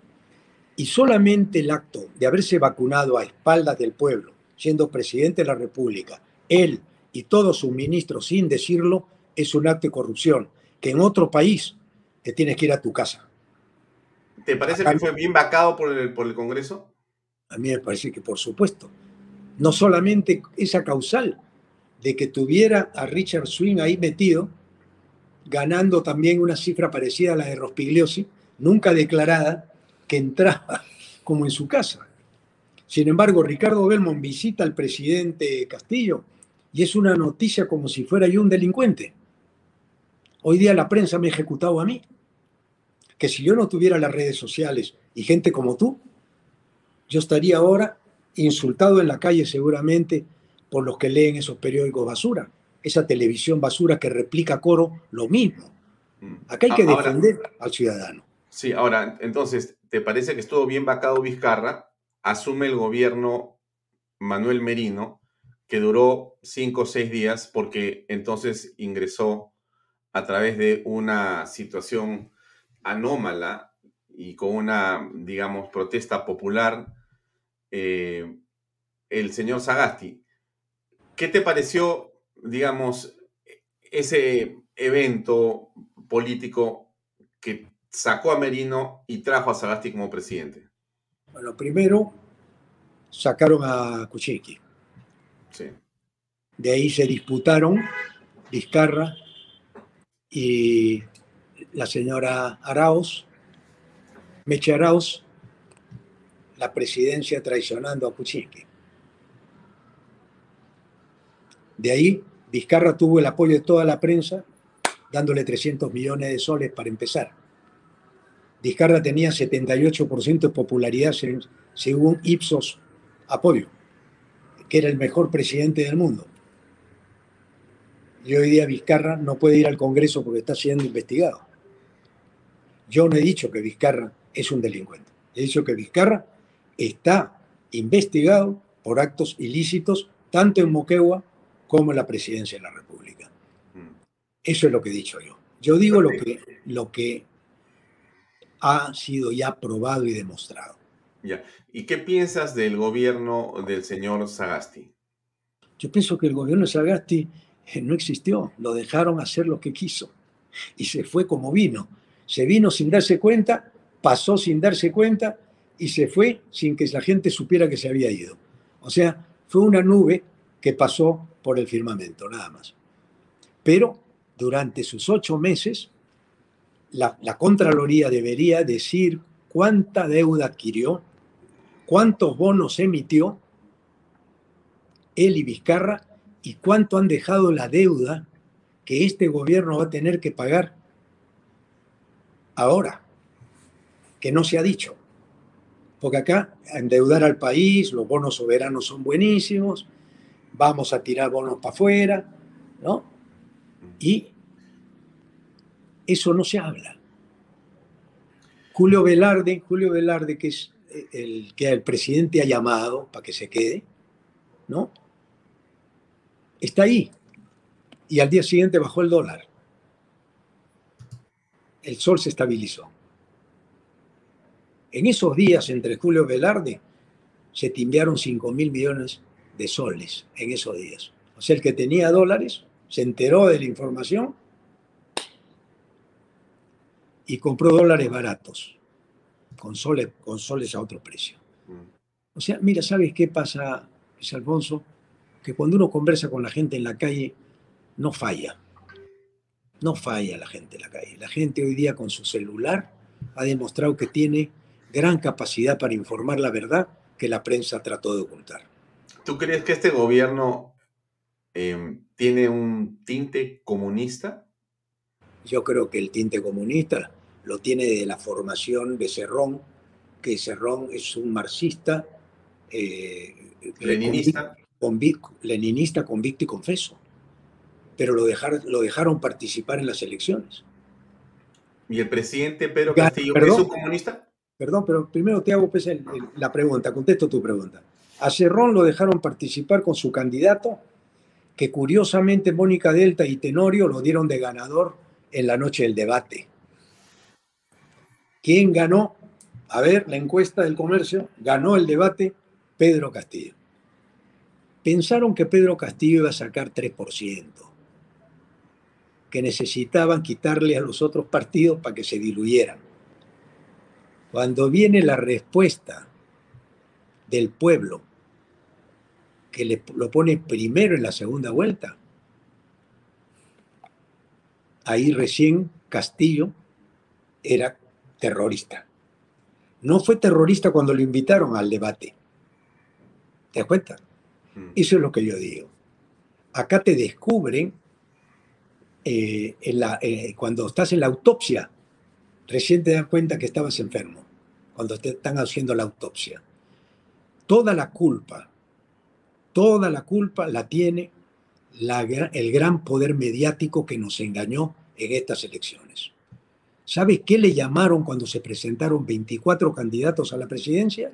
y solamente el acto de haberse vacunado a espaldas del pueblo, siendo presidente de la República, él y todos sus ministros sin decirlo es un acto de corrupción, que en otro país te tienes que ir a tu casa. ¿Te parece que fue bien vacado por el, por el Congreso? A mí me parece que por supuesto. No solamente esa causal de que tuviera a Richard Swing ahí metido, ganando también una cifra parecida a la de Rospigliosi, nunca declarada, que entraba [laughs] como en su casa. Sin embargo, Ricardo Belmont visita al presidente Castillo y es una noticia como si fuera yo un delincuente. Hoy día la prensa me ha ejecutado a mí. Que si yo no tuviera las redes sociales y gente como tú, yo estaría ahora insultado en la calle seguramente por los que leen esos periódicos basura, esa televisión basura que replica coro lo mismo. Mm. Acá hay que defender al ciudadano. Sí, ahora, entonces, ¿te parece que estuvo bien vacado Vizcarra? Asume el gobierno Manuel Merino, que duró cinco o seis días porque entonces ingresó a través de una situación anómala y con una, digamos, protesta popular, eh, el señor Sagasti. ¿Qué te pareció, digamos, ese evento político que sacó a Merino y trajo a Sagasti como presidente? Bueno, primero sacaron a Kuczynski. Sí. De ahí se disputaron Vizcarra y la señora Arauz, Meche Arauz, la presidencia traicionando a Kuczynski. De ahí, Vizcarra tuvo el apoyo de toda la prensa, dándole 300 millones de soles para empezar. Vizcarra tenía 78% de popularidad según Ipsos Apoyo, que era el mejor presidente del mundo. Y hoy día Vizcarra no puede ir al Congreso porque está siendo investigado. Yo no he dicho que Vizcarra es un delincuente. He dicho que Vizcarra está investigado por actos ilícitos tanto en Moquegua como en la presidencia de la República. Mm. Eso es lo que he dicho yo. Yo digo lo que, lo que ha sido ya probado y demostrado. Ya. ¿Y qué piensas del gobierno del señor Sagasti? Yo pienso que el gobierno de Sagasti eh, no existió, lo dejaron hacer lo que quiso y se fue como vino. Se vino sin darse cuenta, pasó sin darse cuenta y se fue sin que la gente supiera que se había ido. O sea, fue una nube que pasó por el firmamento, nada más. Pero durante sus ocho meses, la, Contraloría debería decir cuánta deuda adquirió, cuántos bonos emitió él y Vizcarra y cuánto han dejado la deuda que este gobierno va a tener que pagar ahora, que no se ha dicho. Porque acá endeudar al país, los bonos soberanos son buenísimos, vamos a tirar bonos para afuera, ¿no? Y eso no se habla. Julio Velarde, Julio Velarde, que es el que el presidente ha llamado para que se quede, ¿no? Está ahí. Y al día siguiente bajó el dólar. El sol se estabilizó. En esos días, entre Julio Velarde, se timbiaron 5 mil millones de soles en esos días. O sea, el que tenía dólares se enteró de la información y compró dólares baratos, con soles, con soles a otro precio. O sea, mira, ¿sabes qué pasa, Luis Alfonso? Que cuando uno conversa con la gente en la calle, no falla. No falla la gente en la calle. La gente hoy día con su celular ha demostrado que tiene gran capacidad para informar la verdad que la prensa trató de ocultar. ¿Tú crees que este gobierno em, tiene un tinte comunista? Yo creo que el tinte comunista lo tiene de la formación de Cerrón, que Cerrón es un marxista, eh, leninista. leninista convicto y confeso, pero lo, lo dejaron participar en las elecciones. ¿Y el presidente Pedro Castillo es un comunista? Perdón, pero primero te hago pues, la pregunta, contesto tu pregunta. A Cerrón lo dejaron participar con su candidato, que curiosamente Mónica Delta y Tenorio lo dieron de ganador en la noche del debate. ¿Quién ganó? A ver, la encuesta del comercio, ganó el debate Pedro Castillo. pensaron que Pedro Castillo iba a sacar 3%, que necesitaban quitarle a los otros partidos para que se diluyeran. Cuando viene la respuesta del pueblo, que le, lo pone primero en la segunda vuelta, ahí recién Castillo era terrorista. No fue terrorista cuando lo invitaron al debate. ¿Te das cuenta? Mm. Eso es lo que yo digo. Acá te descubren eh, eh, cuando estás en la autopsia, recién te das cuenta que estabas enfermo, cuando te están haciendo la autopsia. Toda la culpa, toda la culpa la tiene el gran poder mediático que nos engañó en estas elecciones. ¿Sabes qué le llamaron cuando se presentaron 24 candidatos a la presidencia?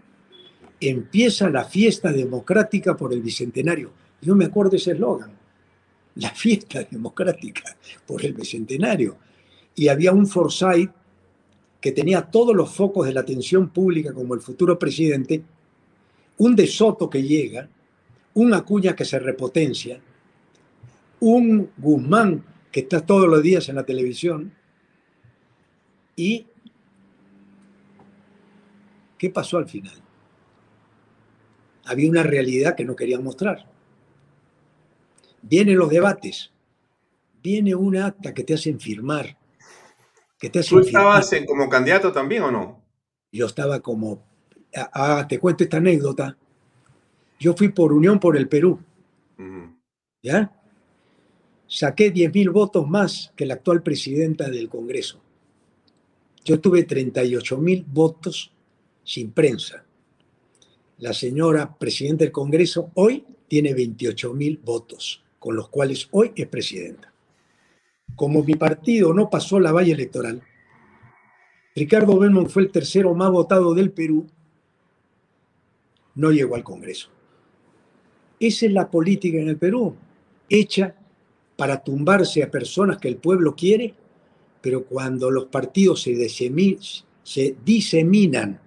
empieza la fiesta democrática por el Bicentenario. Yo me acuerdo ese eslogan, la fiesta democrática por el Bicentenario. Y había un Forsyth que tenía todos los focos de la atención pública como el futuro presidente, un De Soto que llega, un Acuña que se repotencia, un Guzmán que está todos los días en la televisión, y ¿qué pasó al final? había una realidad que no querían mostrar. Vienen los debates, viene una acta que te hacen firmar. Que te ¿Tú estabas como candidato también o no? Yo estaba como, ah, ah, te cuento esta anécdota. Yo fui por Unión por el Perú. ¿Ya? Saqué 10.000 votos más que la actual presidenta del Congreso. Yo tuve 38.000 votos sin prensa la señora presidenta del Congreso hoy tiene 28 mil votos, con los cuales hoy es presidenta. Como mi partido no pasó la valla electoral, Ricardo Belmont fue el tercero más votado del Perú, no llegó al Congreso. Esa es la política en el Perú, hecha para tumbarse a personas que el pueblo quiere, pero cuando los partidos se, se diseminan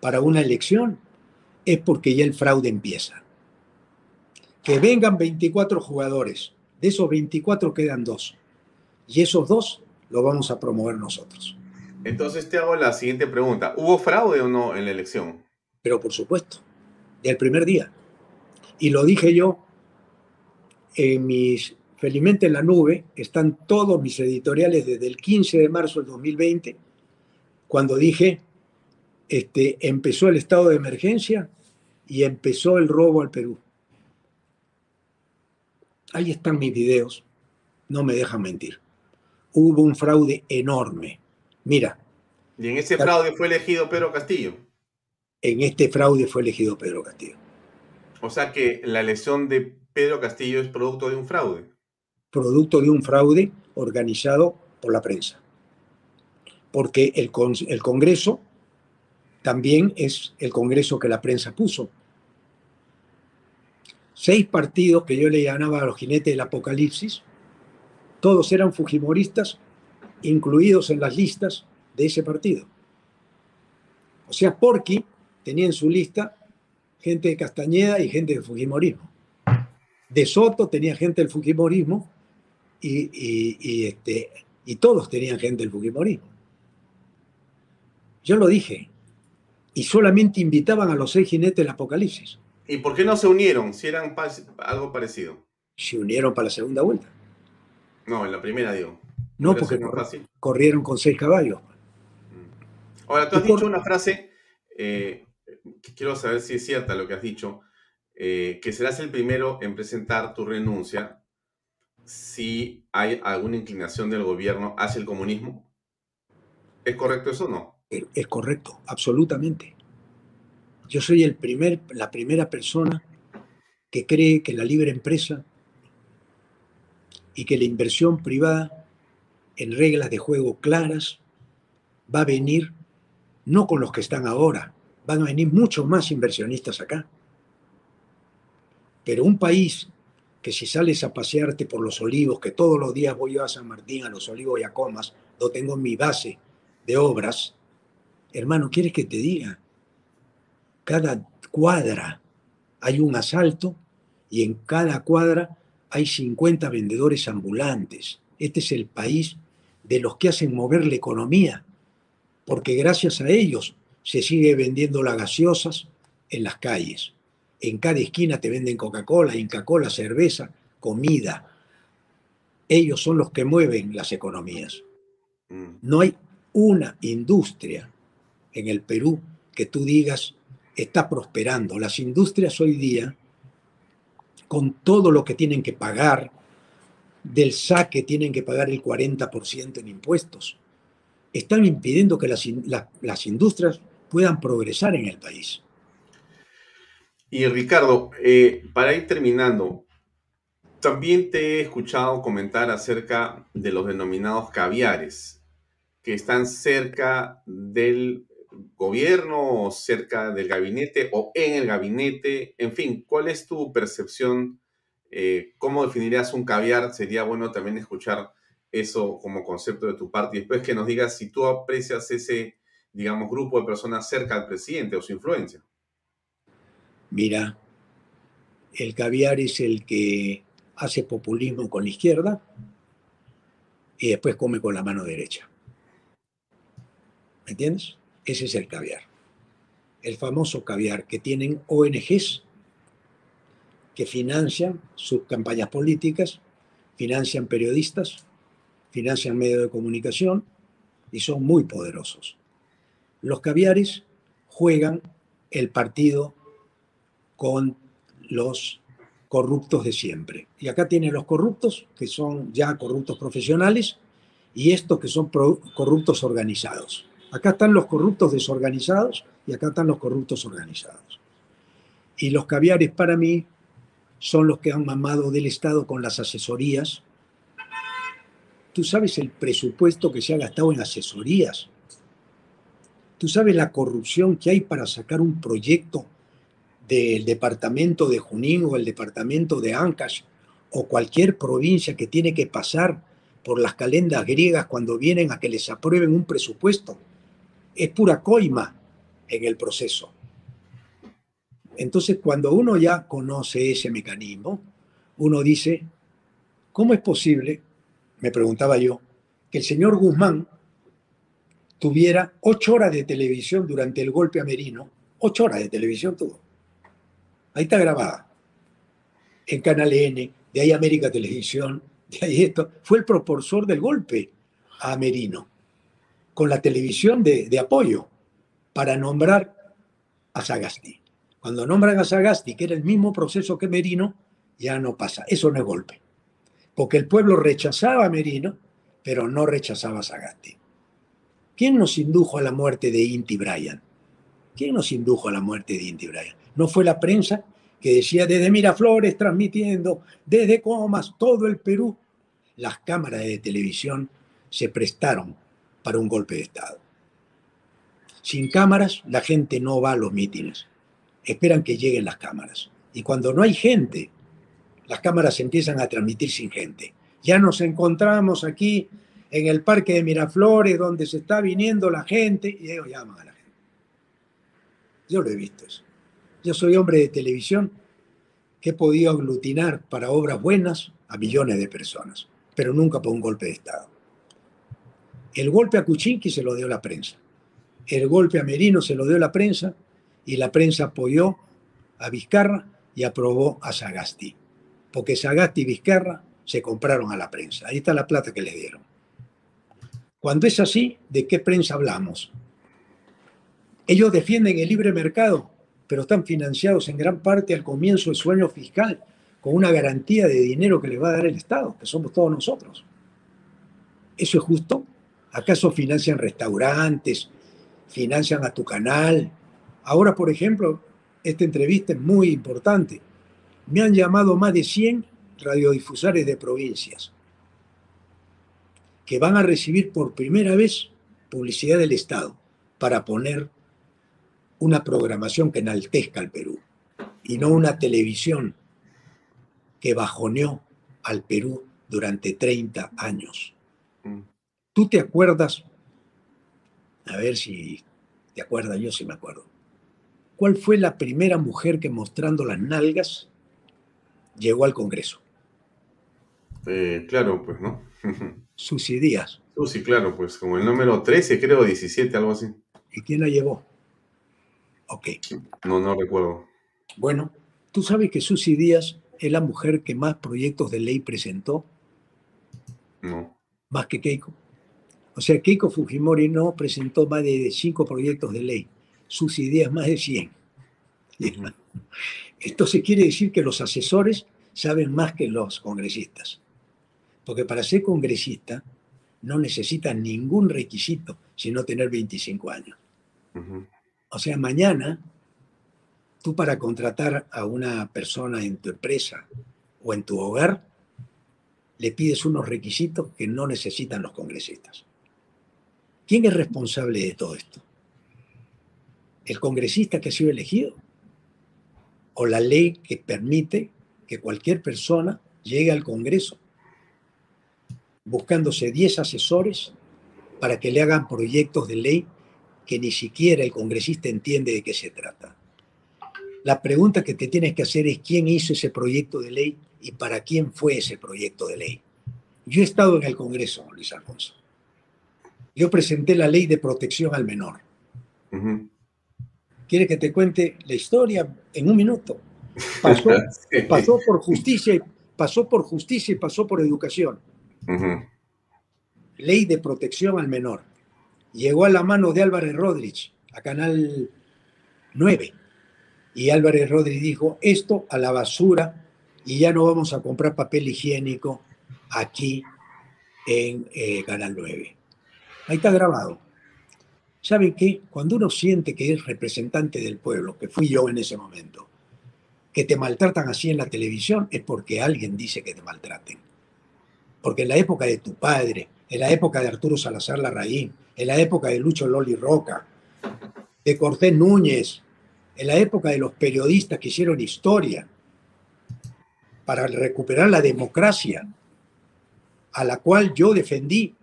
para una elección, es porque ya el fraude empieza. Que vengan 24 jugadores, de esos 24 quedan dos. Y esos dos lo vamos a promover nosotros. Entonces te hago la siguiente pregunta. ¿Hubo fraude o no en la elección? Pero por supuesto, del primer día. Y lo dije yo, en mis, felizmente en la nube, están todos mis editoriales desde el 15 de marzo del 2020, cuando dije, este, empezó el estado de emergencia y empezó el robo al Perú. Ahí están mis videos, no me dejan mentir. Hubo un fraude enorme. Mira. ¿Y en ese fraude fue elegido Pedro Castillo? En este fraude fue elegido Pedro Castillo. O sea que la elección de Pedro Castillo es producto de un fraude. Producto de un fraude organizado por la prensa. Porque el, el Congreso también es el Congreso que la prensa puso seis partidos que yo le llamaba a los jinetes del apocalipsis, todos eran fujimoristas, incluidos en las listas de ese partido. O sea, Porqui tenía en su lista gente de Castañeda y gente de Fujimorismo. De Soto tenía gente del Fujimorismo y, este, y todos tenían gente del Fujimorismo. Yo lo dije. Y solamente invitaban a los seis jinetes del Apocalipsis. ¿Y por qué no se unieron si eran algo parecido? Se unieron para la segunda vuelta. No, en la primera digo. No, porque corrieron con seis caballos. Mm. Ahora, tú has dicho una frase eh, que quiero saber si es cierta lo que has dicho, eh, que serás el primero en presentar tu renuncia si hay alguna inclinación del gobierno hacia el comunismo. ¿Es correcto eso o no? Es correcto, absolutamente. Yo soy el primer, la primera persona que cree que la libre empresa y que la inversión privada en reglas de juego claras va a venir no con los que están ahora, van a venir muchos más inversionistas acá. Pero un país que si sales a pasearte por los olivos, que todos los días voy yo a San Martín, a los olivos y a Comas, donde tengo mi base de obras, hermano, ¿quieres que te diga? Cada cuadra hay un asalto y en cada cuadra hay 50 vendedores ambulantes. Este es el país de los que hacen mover la economía, porque gracias a ellos se sigue vendiendo las gaseosas en las calles. En cada esquina te venden Coca-Cola, Inca-Cola, cerveza, comida. Ellos son los que mueven las economías. Mm. No hay una industria en el Perú que tú digas está prosperando. Las industrias hoy día, con todo lo que tienen que pagar, del saque tienen que pagar el 40% en impuestos, están impidiendo que las, las industrias puedan progresar en el país. Y Ricardo, eh, para ir terminando, también te he escuchado comentar acerca de los denominados caviares, que están cerca del gobierno o cerca del gabinete o en el gabinete. En fin, ¿cuál es tu percepción? Eh, ¿Cómo definirías un caviar? Sería bueno también escuchar eso como concepto de tu parte y después que nos digas si tú aprecias ese, digamos, grupo de personas cerca al presidente o su influencia. Mira, el caviar es el que hace populismo con la izquierda y después come con la mano derecha. ¿Me entiendes? Ese es el caviar. El famoso caviar que tienen ONGs que financian sus campañas políticas, financian periodistas, financian medios de comunicación y son muy poderosos. Los caviares juegan el partido con los corruptos de siempre. Y acá tienen los corruptos, que son ya corruptos profesionales, y estos que son corruptos organizados. Acá están los corruptos desorganizados y acá están los corruptos organizados. Y los caviares para mí son los que han mamado del Estado con las asesorías. Tú sabes el presupuesto que se ha gastado en asesorías. Tú sabes la corrupción que hay para sacar un proyecto del departamento de Junín o el departamento de Ancash o cualquier provincia que tiene que pasar por las calendas griegas cuando vienen a que les aprueben un presupuesto. Es pura coima en el proceso. Entonces, cuando uno ya conoce ese mecanismo, uno dice, ¿cómo es posible, me preguntaba yo, que el señor Guzmán tuviera ocho horas de televisión durante el golpe a Merino? Ocho horas de televisión tuvo Ahí está grabada. En Canal N, de ahí América Televisión, de ahí esto. Fue el propulsor del golpe a Merino, con la televisión de, apoyo, para nombrar a Sagasti. Cuando nombran a Sagasti, que era el mismo proceso que Merino, ya no pasa. Eso no es golpe. Porque el pueblo rechazaba a Merino, pero no rechazaba a Sagasti. ¿Quién nos indujo a la muerte de Inti Bryan? ¿Quién nos indujo a la muerte de Inti Bryan? No fue la prensa que decía desde Miraflores transmitiendo, desde Comas, todo el Perú. Las cámaras de televisión se prestaron para un golpe de Estado. Sin cámaras, la gente no va a los mítines. Esperan que lleguen las cámaras. Y cuando no hay gente, las cámaras empiezan a transmitir sin gente. Ya nos encontramos aquí en el parque de Miraflores, donde se está viniendo la gente, y ellos llaman a la gente. Yo lo he visto eso. Yo soy hombre de televisión que he podido aglutinar para obras buenas a millones de personas, pero nunca por un golpe de Estado. El golpe a Kuczynski se lo dio la prensa. El golpe a Merino se lo dio la prensa y la prensa apoyó a Vizcarra y aprobó a Sagasti. Porque Sagasti y Vizcarra se compraron a la prensa. Ahí está la plata que les dieron. Cuando es así, ¿de qué prensa hablamos? Ellos defienden el libre mercado pero están financiados en gran parte al comienzo del sueño fiscal con una garantía de dinero que les va a dar el Estado, que somos todos nosotros. ¿Eso es justo? ¿Acaso financian restaurantes? ¿Financian a tu canal? Ahora, por ejemplo, esta entrevista es muy importante. Me han llamado más de 100 radiodifusores de provincias que van a recibir por primera vez publicidad del Estado para poner una programación que enaltezca al Perú y no una televisión que bajoneó al Perú durante 30 años. ¿Tú te acuerdas? A ver si te acuerdas, yo sí me acuerdo. ¿Cuál fue la primera mujer que mostrando las nalgas llegó al Congreso. Eh, claro, pues, ¿no? [laughs] Susi Díaz. Susi, claro, pues como el número 13, creo, 17, algo así. ¿Y quién la llevó? Ok. No, no recuerdo. Bueno, tú sabes que Susi Díaz es la mujer que más proyectos de ley presentó. No. Más que Keiko. O sea, Keiko Fujimori no presentó más de cinco proyectos de ley. Susi Díaz más de 100. Esto se quiere decir que los asesores saben más que los congresistas. Porque para ser congresista no necesitas ningún requisito sino tener 25 años. O sea, mañana tú para contratar a una persona en tu empresa o en tu hogar, le pides unos requisitos que no necesitan los congresistas. ¿Quién es responsable de todo esto? ¿El congresista que ha sido elegido? ¿O la ley que permite que cualquier persona llegue al Congreso buscándose 10 asesores para que le hagan proyectos de ley que ni siquiera el congresista entiende de qué se trata? La pregunta que te tienes que hacer es quién hizo ese proyecto de ley y para quién fue ese proyecto de ley. Yo he estado en el Congreso, Luis Alfonso. Yo presenté la ley de protección al menor. ¿Quiere que te cuente la historia en un minuto? [laughs] Pasó, por justicia y pasó por justicia y pasó por educación. Ley de protección al menor. Llegó a la mano de Álvarez Rodríguez, a Canal 9. Y Álvarez Rodríguez dijo, esto a la basura y ya no vamos a comprar papel higiénico aquí en eh, Canal 9. Ahí está grabado. ¿Saben qué? Cuando uno siente que es representante del pueblo, que fui yo en ese momento, que te maltratan así en la televisión, es porque alguien dice que te maltraten. Porque en la época de tu padre, en la época de Arturo Salazar Larraín, en la época de Lucho Loli Roca, de Cortés Núñez, en la época de los periodistas que hicieron historia para recuperar la democracia, a la cual yo defendí,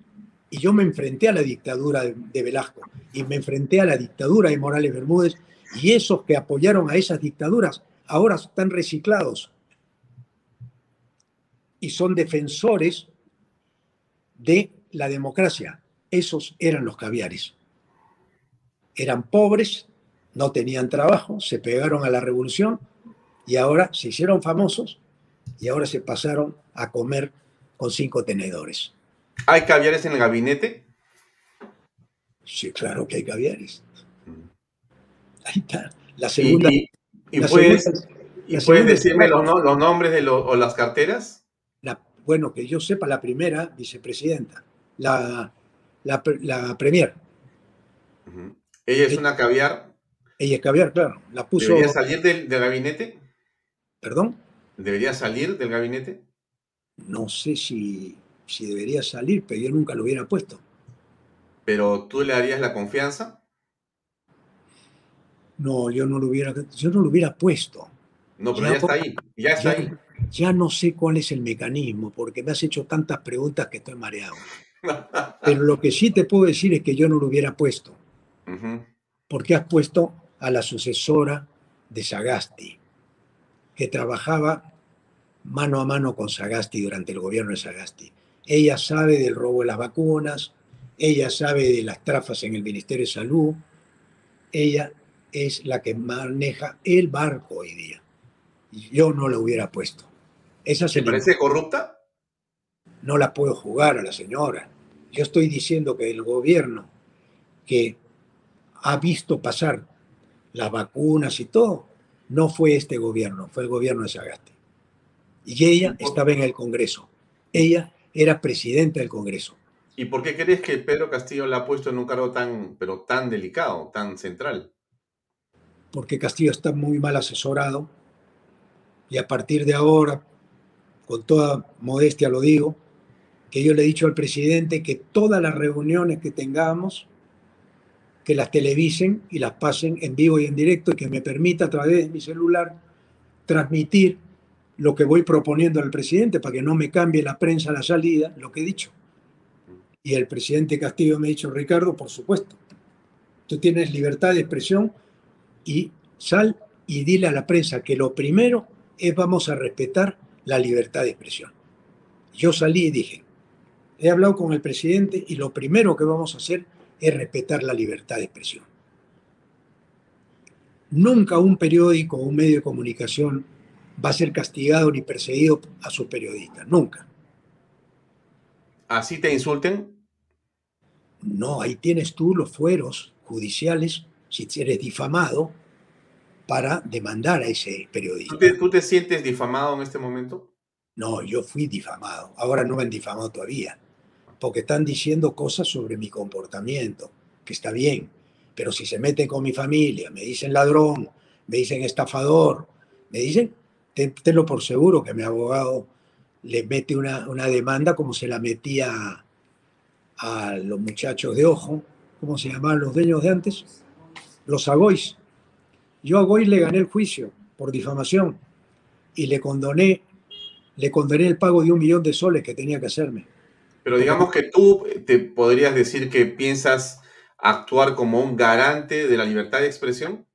y yo me enfrenté a la dictadura de Velasco, y me enfrenté a la dictadura de Morales Bermúdez, y esos que apoyaron a esas dictaduras ahora están reciclados y son defensores de la democracia. Esos eran los caviares. Eran pobres, no tenían trabajo, se pegaron a la revolución y ahora se hicieron famosos y ahora se pasaron a comer con cinco tenedores. ¿Hay caviares en el gabinete? Sí, claro que hay caviares. Mm. Ahí está. La segunda. ¿Y, puedes, decirme los, nombres de los, o las carteras? La, bueno, que yo sepa, la primera vicepresidenta, la, la, la premier. ¿Ella es una caviar? Ella es caviar, claro. La puso... ¿Debería salir del, gabinete? ¿Perdón? ¿Debería salir del gabinete? No sé si, si debería salir, pero yo nunca lo hubiera puesto. ¿Pero tú le darías la confianza? No, yo no lo hubiera, yo no lo hubiera puesto. No, pero ya, está ahí, ya está ahí. Ya no sé cuál es el mecanismo, porque me has hecho tantas preguntas que estoy mareado. [laughs] pero lo que sí te puedo decir es que yo no lo hubiera puesto. Porque has puesto a la sucesora de Sagasti, que trabajaba mano a mano con Sagasti durante el gobierno de Sagasti. Ella sabe del robo de las vacunas, ella sabe de las trafas en el Ministerio de Salud, ella es la que maneja el barco hoy día. Yo no la hubiera puesto. Esa ¿Te parece corrupta? No la puedo jugar a la señora. Yo estoy diciendo que el gobierno que ha visto pasar las vacunas y todo, no fue este gobierno, fue el gobierno de Sagasti. Y ella estaba en el Congreso. Ella era presidenta del Congreso. ¿Y por qué crees que Pedro Castillo la ha puesto en un cargo tan, pero tan delicado, tan central? porque Castillo está muy mal asesorado y a partir de ahora, con toda modestia lo digo, que yo le he dicho al presidente que todas las reuniones que tengamos, que las televisen y las pasen en vivo y en directo y que me permita a través de mi celular transmitir lo que voy proponiendo al presidente para que no me cambie la prensa la salida, lo que he dicho. Y el presidente Castillo me ha dicho, Ricardo, por supuesto, tú tienes libertad de expresión y sal y dile a la prensa que lo primero es vamos a respetar la libertad de expresión. Yo salí y dije, he hablado con el presidente y lo primero que vamos a hacer es respetar la libertad de expresión. Nunca un periódico o un medio de comunicación va a ser castigado ni perseguido a sus periodistas, nunca. ¿Así te insulten? No, ahí tienes tú los fueros judiciales, si eres difamado, para demandar a ese periodista. ¿Tú te, sientes difamado en este momento? No, yo fui difamado. Ahora no me han difamado todavía, porque están diciendo cosas sobre mi comportamiento, que está bien. Pero si se meten con mi familia, me dicen ladrón, me dicen estafador, me dicen, tenlo por seguro que mi abogado le mete una, una demanda como se la metía a los muchachos de ojo, ¿cómo se llamaban los dueños de antes? Los Agois. Yo a Agois le gané el juicio por difamación y le condoné, le condoné el pago de un millón de soles que tenía que hacerme. Pero digamos que tú te podrías decir que piensas actuar como un garante de la libertad de expresión.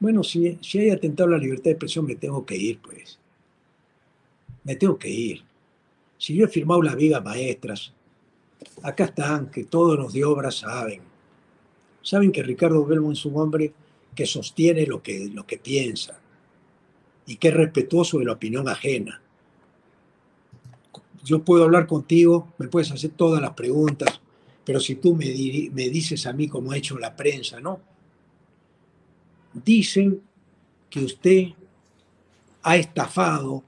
Bueno, si, si hay atentado a la libertad de expresión, me tengo que ir, pues. Me tengo que ir. Si yo he firmado las vigas maestras, acá están, que todos los de obra saben. Saben que Ricardo Belmo es un hombre que sostiene lo que, lo que piensa y que es respetuoso de la opinión ajena. Yo puedo hablar contigo, me puedes hacer todas las preguntas, pero si tú me, me dices a mí como ha hecho la prensa, ¿no? Dicen que usted ha estafado,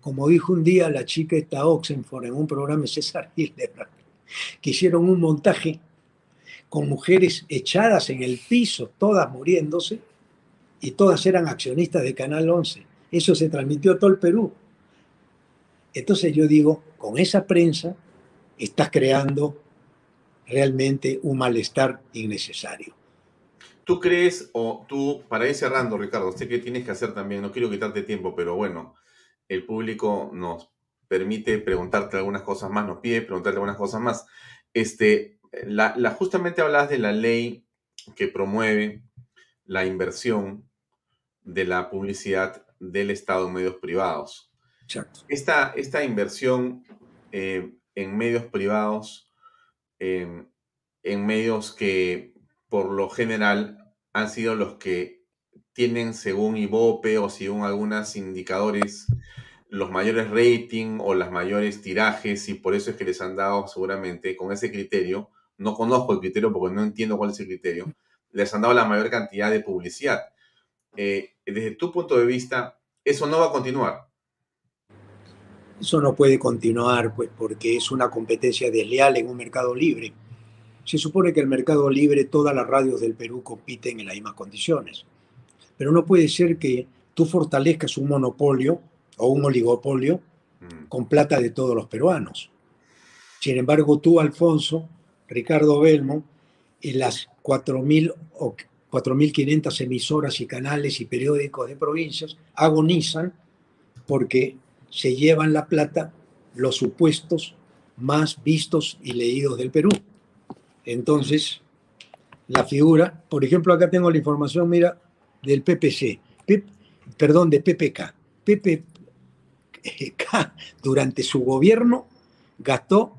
como dijo un día la chica esta Oxenford en un programa de César Hildebrand, que hicieron un montaje con mujeres echadas en el piso, todas muriéndose, y todas eran accionistas de Canal 11. Eso se transmitió a todo el Perú. Entonces yo digo, con esa prensa estás creando realmente un malestar innecesario. ¿Tú crees, o tú, para ir cerrando, Ricardo, sé que tienes que hacer también, no quiero quitarte tiempo, pero bueno, el público nos permite preguntarte algunas cosas más, nos pide preguntarte algunas cosas más. Este, la, justamente hablas de la ley que promueve la inversión de la publicidad del Estado en medios privados. Exacto. Esta, esta inversión eh, en medios privados, em, en medios que por lo general han sido los que tienen, según IVOPE o según algunos indicadores, los mayores rating o las mayores tirajes y por eso es que les han dado seguramente con ese criterio, no conozco el criterio porque no entiendo cuál es el criterio, les han dado la mayor cantidad de publicidad. Eh, desde tu punto de vista, eso no va a continuar. Eso no puede continuar pues, porque es una competencia desleal en un mercado libre. Se supone que el mercado libre, todas las radios del Perú compiten en las mismas condiciones. Pero no puede ser que tú fortalezcas un monopolio o un oligopolio mm. con plata de todos los peruanos. Sin embargo, tú, Alfonso, Ricardo Belmo, y las 4.000 o 4.500 emisoras y canales y periódicos de provincias agonizan porque se llevan la plata los supuestos más vistos y leídos del Perú. Entonces, la figura, por ejemplo, acá tengo la información, mira, del PPC, perdón, de PPK. PPK durante su gobierno gastó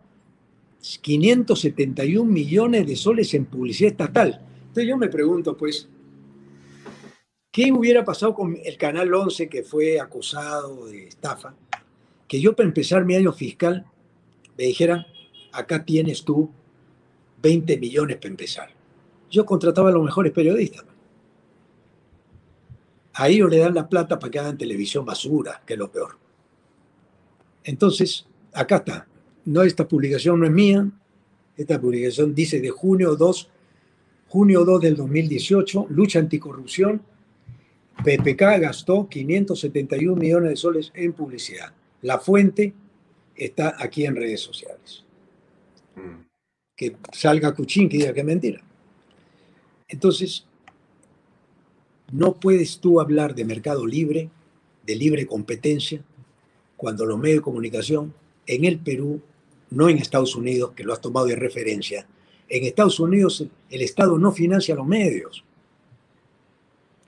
571 millones de soles en publicidad estatal. Entonces yo me pregunto, pues, ¿qué hubiera pasado con el Canal 11 que fue acusado de estafa? Que yo para empezar mi año fiscal me dijeran, acá tienes tú 20 millones para empezar. Yo contrataba a los mejores periodistas. A ellos le dan la plata para que hagan televisión basura, que es lo peor. Entonces, acá está. No, esta publicación no es mía. Esta publicación dice de junio 2, junio 2 del 2018, lucha anticorrupción. PPK gastó 571 millones de soles en publicidad. La fuente está aquí en redes sociales. Mm. Que salga Cuchín que diga que es mentira. Entonces, no puedes tú hablar de mercado libre, de libre competencia, cuando los medios de comunicación en el Perú, no en Estados Unidos, que lo has tomado de referencia, en Estados Unidos el Estado no financia los medios.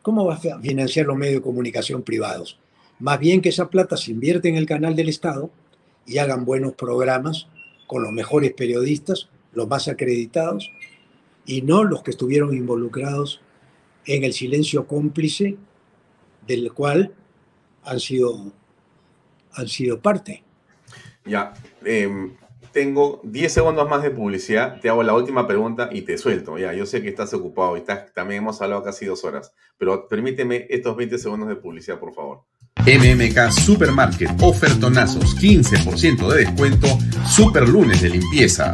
¿Cómo va a financiar los medios de comunicación privados? Más bien que esa plata se invierte en el canal del Estado y hagan buenos programas con los mejores periodistas, los más acreditados, y no los que estuvieron involucrados en el silencio cómplice del cual han sido, han sido parte. Ya, em, tengo 10 segundos más de publicidad, te hago la última pregunta y te suelto. Ya, yo sé que estás ocupado y estás, también hemos hablado casi dos horas, pero permíteme estos 20 segundos de publicidad, por favor. MMK Supermarket, ofertonazos, 15% de descuento, super lunes de limpieza.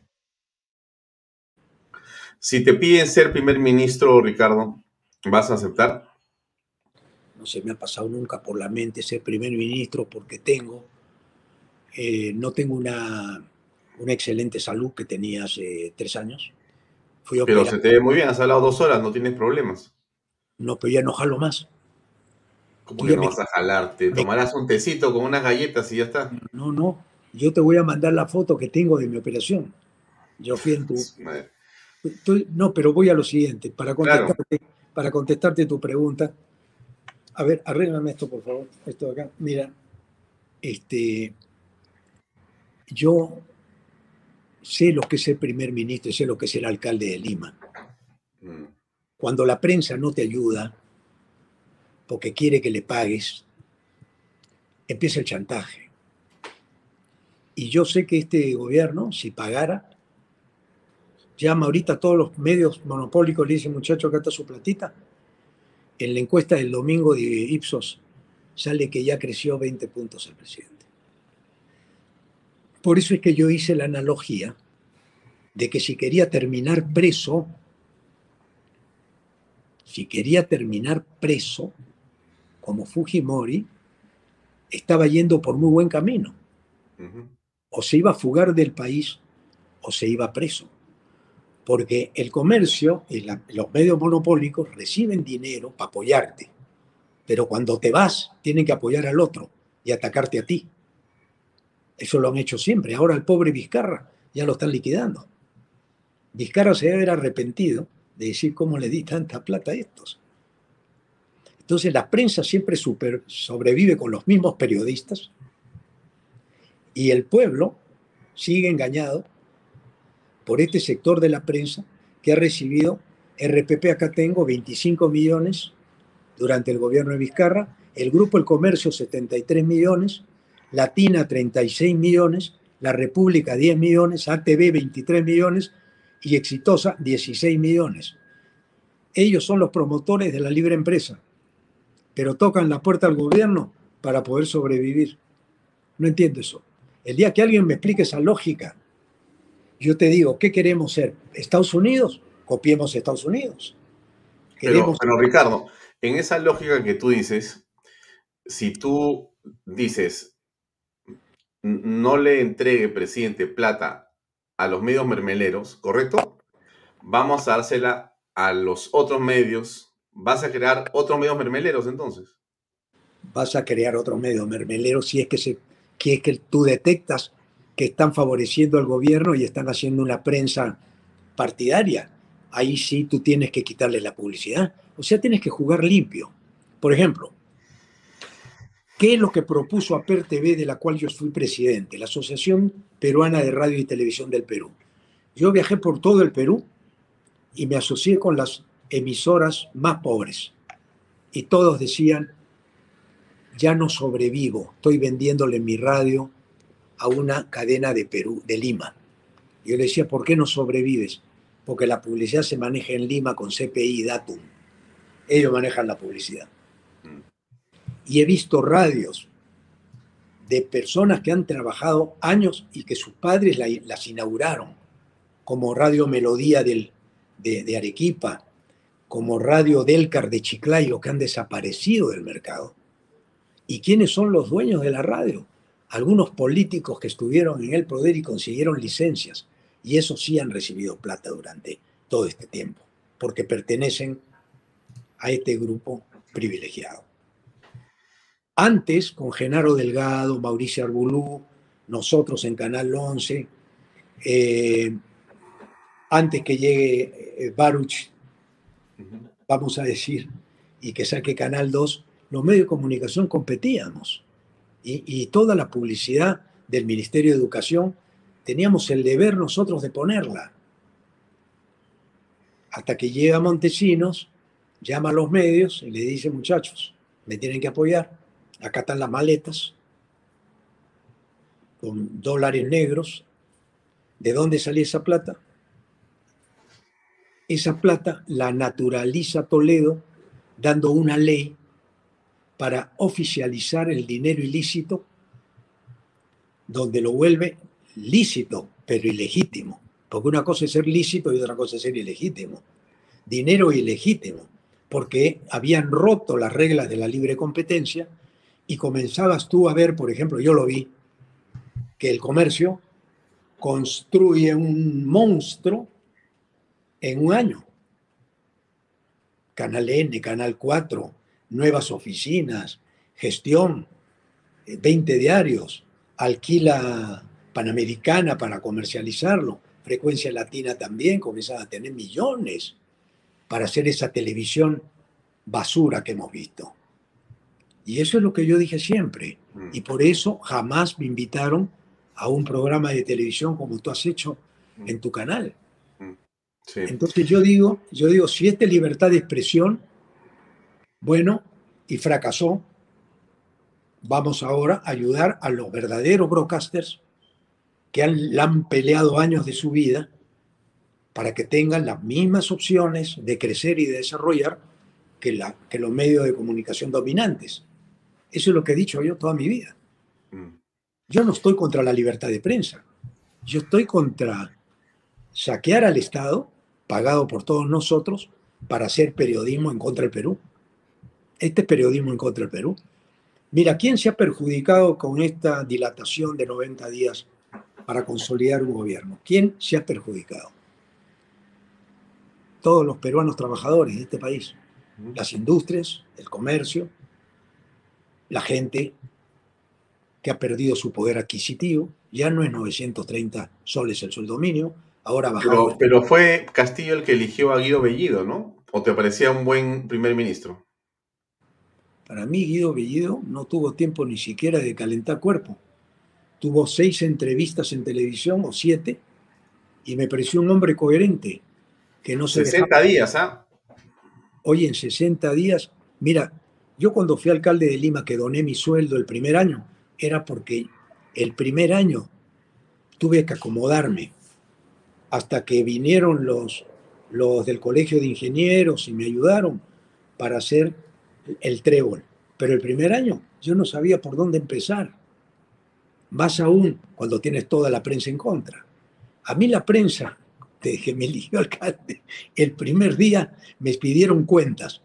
Si te piden ser primer ministro, Ricardo, ¿vas a aceptar? No se me ha pasado nunca por la mente ser primer ministro porque tengo, eh, no tengo una, una, excelente salud que tenía hace tres años. pero se te ve muy bien, has hablado dos horas, no tienes problemas. No, pero ya no jalo más. ¿Cómo que no vas a jalarte? tomarás un tecito con unas galletas y ya está. No, no, yo te voy a mandar la foto que tengo de mi operación. Yo fui en tu no, pero voy a lo siguiente, para contestarte, para contestarte tu pregunta. A ver, arréglame esto, por favor. Esto de acá. Mira, este, yo sé lo que es el primer ministro y sé lo que es el alcalde de Lima. Mm. Cuando la prensa no te ayuda porque quiere que le pagues, empieza el chantaje. Y yo sé que este gobierno, si pagara, llama ahorita a todos los medios monopólicos, le dice, muchacho, acá está su platita. En la encuesta del domingo de Ipsos sale que ya creció 20 puntos el presidente. Por eso es que yo hice la analogía de que si quería terminar preso, si quería terminar preso, como Fujimori, estaba yendo por muy buen camino. O se iba a fugar del país o se iba preso porque el comercio y los medios monopólicos reciben dinero para apoyarte, pero cuando te vas tienen que apoyar al otro y atacarte a ti. Eso lo han hecho siempre. Ahora el pobre Vizcarra ya lo están liquidando. Vizcarra se debe haber arrepentido de decir cómo le di tanta plata a estos. Entonces la prensa siempre sobrevive con los mismos periodistas y el pueblo sigue engañado por este sector de la prensa que ha recibido RPP, acá tengo 25 millones durante el gobierno de Vizcarra, el Grupo El Comercio 73 millones, Latina 36 millones, La República 10 millones, ATV 23 millones y Exitosa 16 millones. Ellos son los promotores de la libre empresa, pero tocan la puerta al gobierno para poder sobrevivir. No entiendo eso. El día que alguien me explique esa lógica yo te digo, ¿qué queremos ser? ¿Estados Unidos? Copiemos Estados Unidos. Queremos... Pero, Ricardo, en esa lógica que tú dices, si tú dices, no le entregue, presidente, plata a los medios mermeleros, ¿correcto? Vamos a dársela a los otros medios. ¿Vas a crear otros medios mermeleros entonces? Vas a crear otros medios mermeleros si es que, se, que, es que tú detectas que están favoreciendo al gobierno y están haciendo una prensa partidaria. Ahí sí tú tienes que quitarle la publicidad. O sea, tienes que jugar limpio. Por ejemplo, ¿qué es lo que propuso APER TV, de la cual yo fui presidente, la Asociación Peruana de Radio y Televisión del Perú? Yo viajé por todo el Perú y me asocié con las emisoras más pobres. Y todos decían, ya no sobrevivo, estoy vendiéndole mi radio a una cadena de Perú, de Lima. Yo le decía, ¿por qué no sobrevives? Porque la publicidad se maneja en Lima con CPI y Datum. Ellos manejan la publicidad. Y he visto radios de personas que han trabajado años y que sus padres las inauguraron, como Radio Melodía del, de, de Arequipa, como Radio Delcar de Chiclayo, que han desaparecido del mercado. ¿Y quiénes son los dueños de la radio? Algunos políticos que estuvieron en el poder y consiguieron licencias. Y esos sí han recibido plata durante todo este tiempo, porque pertenecen a este grupo privilegiado. Antes, con Genaro Delgado, Mauricio Arbulú, nosotros en Canal 11, eh, antes que llegue eh, Baruch, vamos a decir, y que saque Canal 2, los medios de comunicación competíamos. Y, toda la publicidad del Ministerio de Educación teníamos el deber nosotros de ponerla. Hasta que llega Montesinos, llama a los medios y le dice, muchachos, me tienen que apoyar. Acá están las maletas con dólares negros. ¿De dónde salía esa plata? Esa plata la naturaliza Toledo dando una ley para oficializar el dinero ilícito, donde lo vuelve lícito, pero ilegítimo. Porque una cosa es ser lícito y otra cosa es ser ilegítimo. Dinero ilegítimo, porque habían roto las reglas de la libre competencia y comenzabas tú a ver, por ejemplo, yo lo vi, que el comercio construye un monstruo en un año. Canal N, Canal 4, nuevas oficinas, gestión, 20 eh, diarios, alquila Panamericana para comercializarlo, frecuencia latina también, comienzan a tener millones para hacer esa televisión basura que hemos visto. Y eso es lo que yo dije siempre. Mm. Y por eso jamás me invitaron a un programa de televisión como tú has hecho mm. en tu canal. Mm. Entonces yo digo, yo digo, si esta es libertad de expresión, bueno, y fracasó, vamos ahora a ayudar a los verdaderos broadcasters que han, han peleado años de su vida para que tengan las mismas opciones de crecer y de desarrollar que, la, que los medios de comunicación dominantes. Eso es lo que he dicho yo toda mi vida. Mm. Yo no estoy contra la libertad de prensa. Yo estoy contra saquear al Estado, pagado por todos nosotros, para hacer periodismo en contra del Perú. Este es periodismo en contra del Perú. Mira, ¿quién se ha perjudicado con esta dilatación de 90 días para consolidar un gobierno? ¿Quién se ha perjudicado? Todos los peruanos trabajadores de este país, las industrias, el comercio, la gente que ha perdido su poder adquisitivo, ya no es 930 soles el sueldo mínimo, ahora bajó. Pero, pero, fue Castillo el que eligió a Guido Bellido, ¿no? ¿O te parecía un buen primer ministro? Para mí Guido Bellido no tuvo tiempo ni siquiera de calentar cuerpo. Tuvo seis entrevistas en televisión o siete y me pareció un hombre coherente que no se 60 días, ¿ah? Oye, en 60 días, mira, yo cuando fui alcalde de Lima, que doné mi sueldo el primer año, era porque el primer año tuve que acomodarme hasta que vinieron los, los del Colegio de Ingenieros y me ayudaron para hacer el trébol. Pero el primer año yo no sabía por dónde empezar. Más aún cuando tienes toda la prensa en contra. A mí la prensa, [laughs] desde que me eligió alcalde, el primer día me pidieron cuentas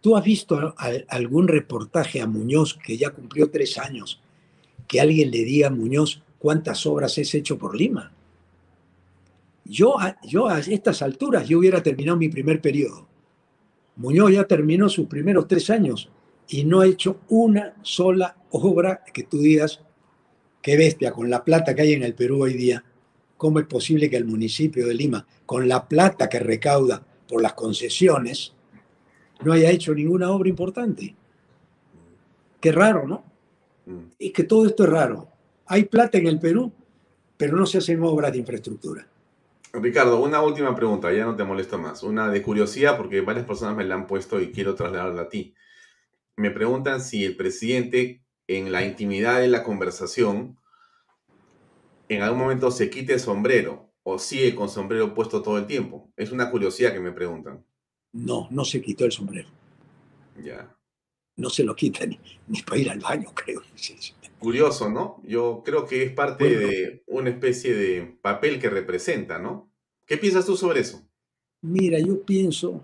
¿Tú has visto algún reportaje a Muñoz, que ya cumplió tres años, que alguien le diga a Muñoz cuántas obras es hecho por Lima? Yo, yo a estas alturas yo hubiera terminado mi primer periodo. Muñoz ya terminó sus primeros tres años y no ha hecho una sola obra que tú digas, qué bestia, con la plata que hay en el Perú hoy día, ¿cómo es posible que el municipio de Lima, con la plata que recauda por las concesiones, no haya hecho ninguna obra importante. Qué raro, ¿no? Mm. Es que todo esto es raro. Hay plata en el Perú, pero no se hacen obras de infraestructura. Ricardo, una última pregunta, ya no te molesto más. Una de curiosidad, porque varias personas me la han puesto y quiero trasladarla a ti. Me preguntan si el presidente, en la intimidad de la conversación, en algún momento se quite el sombrero o sigue con sombrero puesto todo el tiempo. Es una curiosidad que me preguntan. No, no se quitó el sombrero. Ya. No se lo quita ni, para ir al baño, creo. Curioso, ¿no? Yo creo que es parte de una especie de papel que representa, ¿no? ¿Qué piensas tú sobre eso? Mira, yo pienso,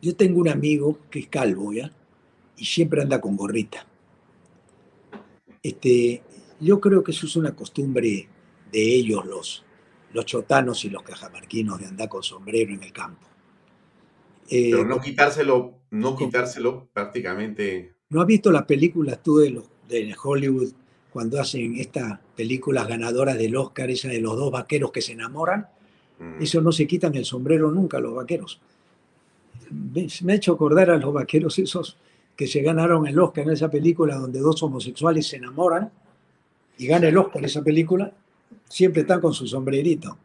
yo tengo un amigo que es calvo, ¿ya? Y siempre anda con gorrita. Este, yo creo que eso es una costumbre de ellos, los, los chotanos y los cajamarquinos, de andar con sombrero en el campo. Pero no quitárselo, no quitárselo prácticamente. ¿No has visto las películas tú de, los, de Hollywood cuando hacen estas películas ganadoras del Oscar, esa de los dos vaqueros que se enamoran? Mm. Eso no se quitan el sombrero nunca los vaqueros. Me ha hecho acordar a los vaqueros esos que se ganaron el Oscar en esa película donde dos homosexuales se enamoran y gana el Oscar esa película, siempre están con su sombrerito.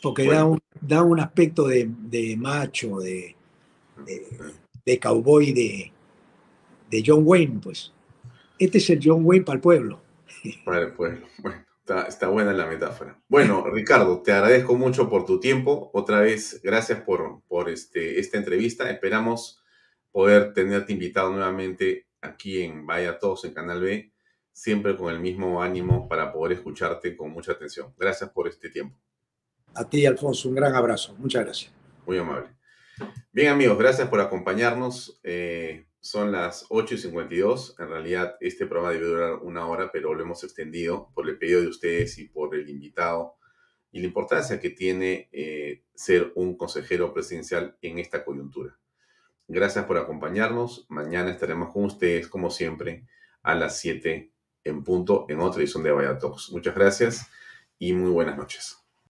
Porque da, un, da un aspecto de, macho, de, de, cowboy, de, de John Wayne, pues. Este es el John Wayne para el pueblo. Para el pueblo. Bueno, está, buena la metáfora. Bueno, Ricardo, te agradezco mucho por tu tiempo. Otra vez, gracias por, por este, esta entrevista. Esperamos poder tenerte invitado nuevamente aquí en Vaya Todos en Canal B, siempre con el mismo ánimo para poder escucharte con mucha atención. Gracias por este tiempo. A ti, Alfonso, un gran abrazo. Muchas gracias. Muy amable. Bien, amigos, gracias por acompañarnos. Eh, son las 8 y 52. En realidad, este programa debe durar una hora, pero lo hemos extendido por el pedido de ustedes y por el invitado y la importancia que tiene eh, ser un consejero presidencial en esta coyuntura. Gracias por acompañarnos. Mañana estaremos con ustedes, como siempre, a las 7 en punto en otra edición de Vaya Talks. Muchas gracias y muy buenas noches.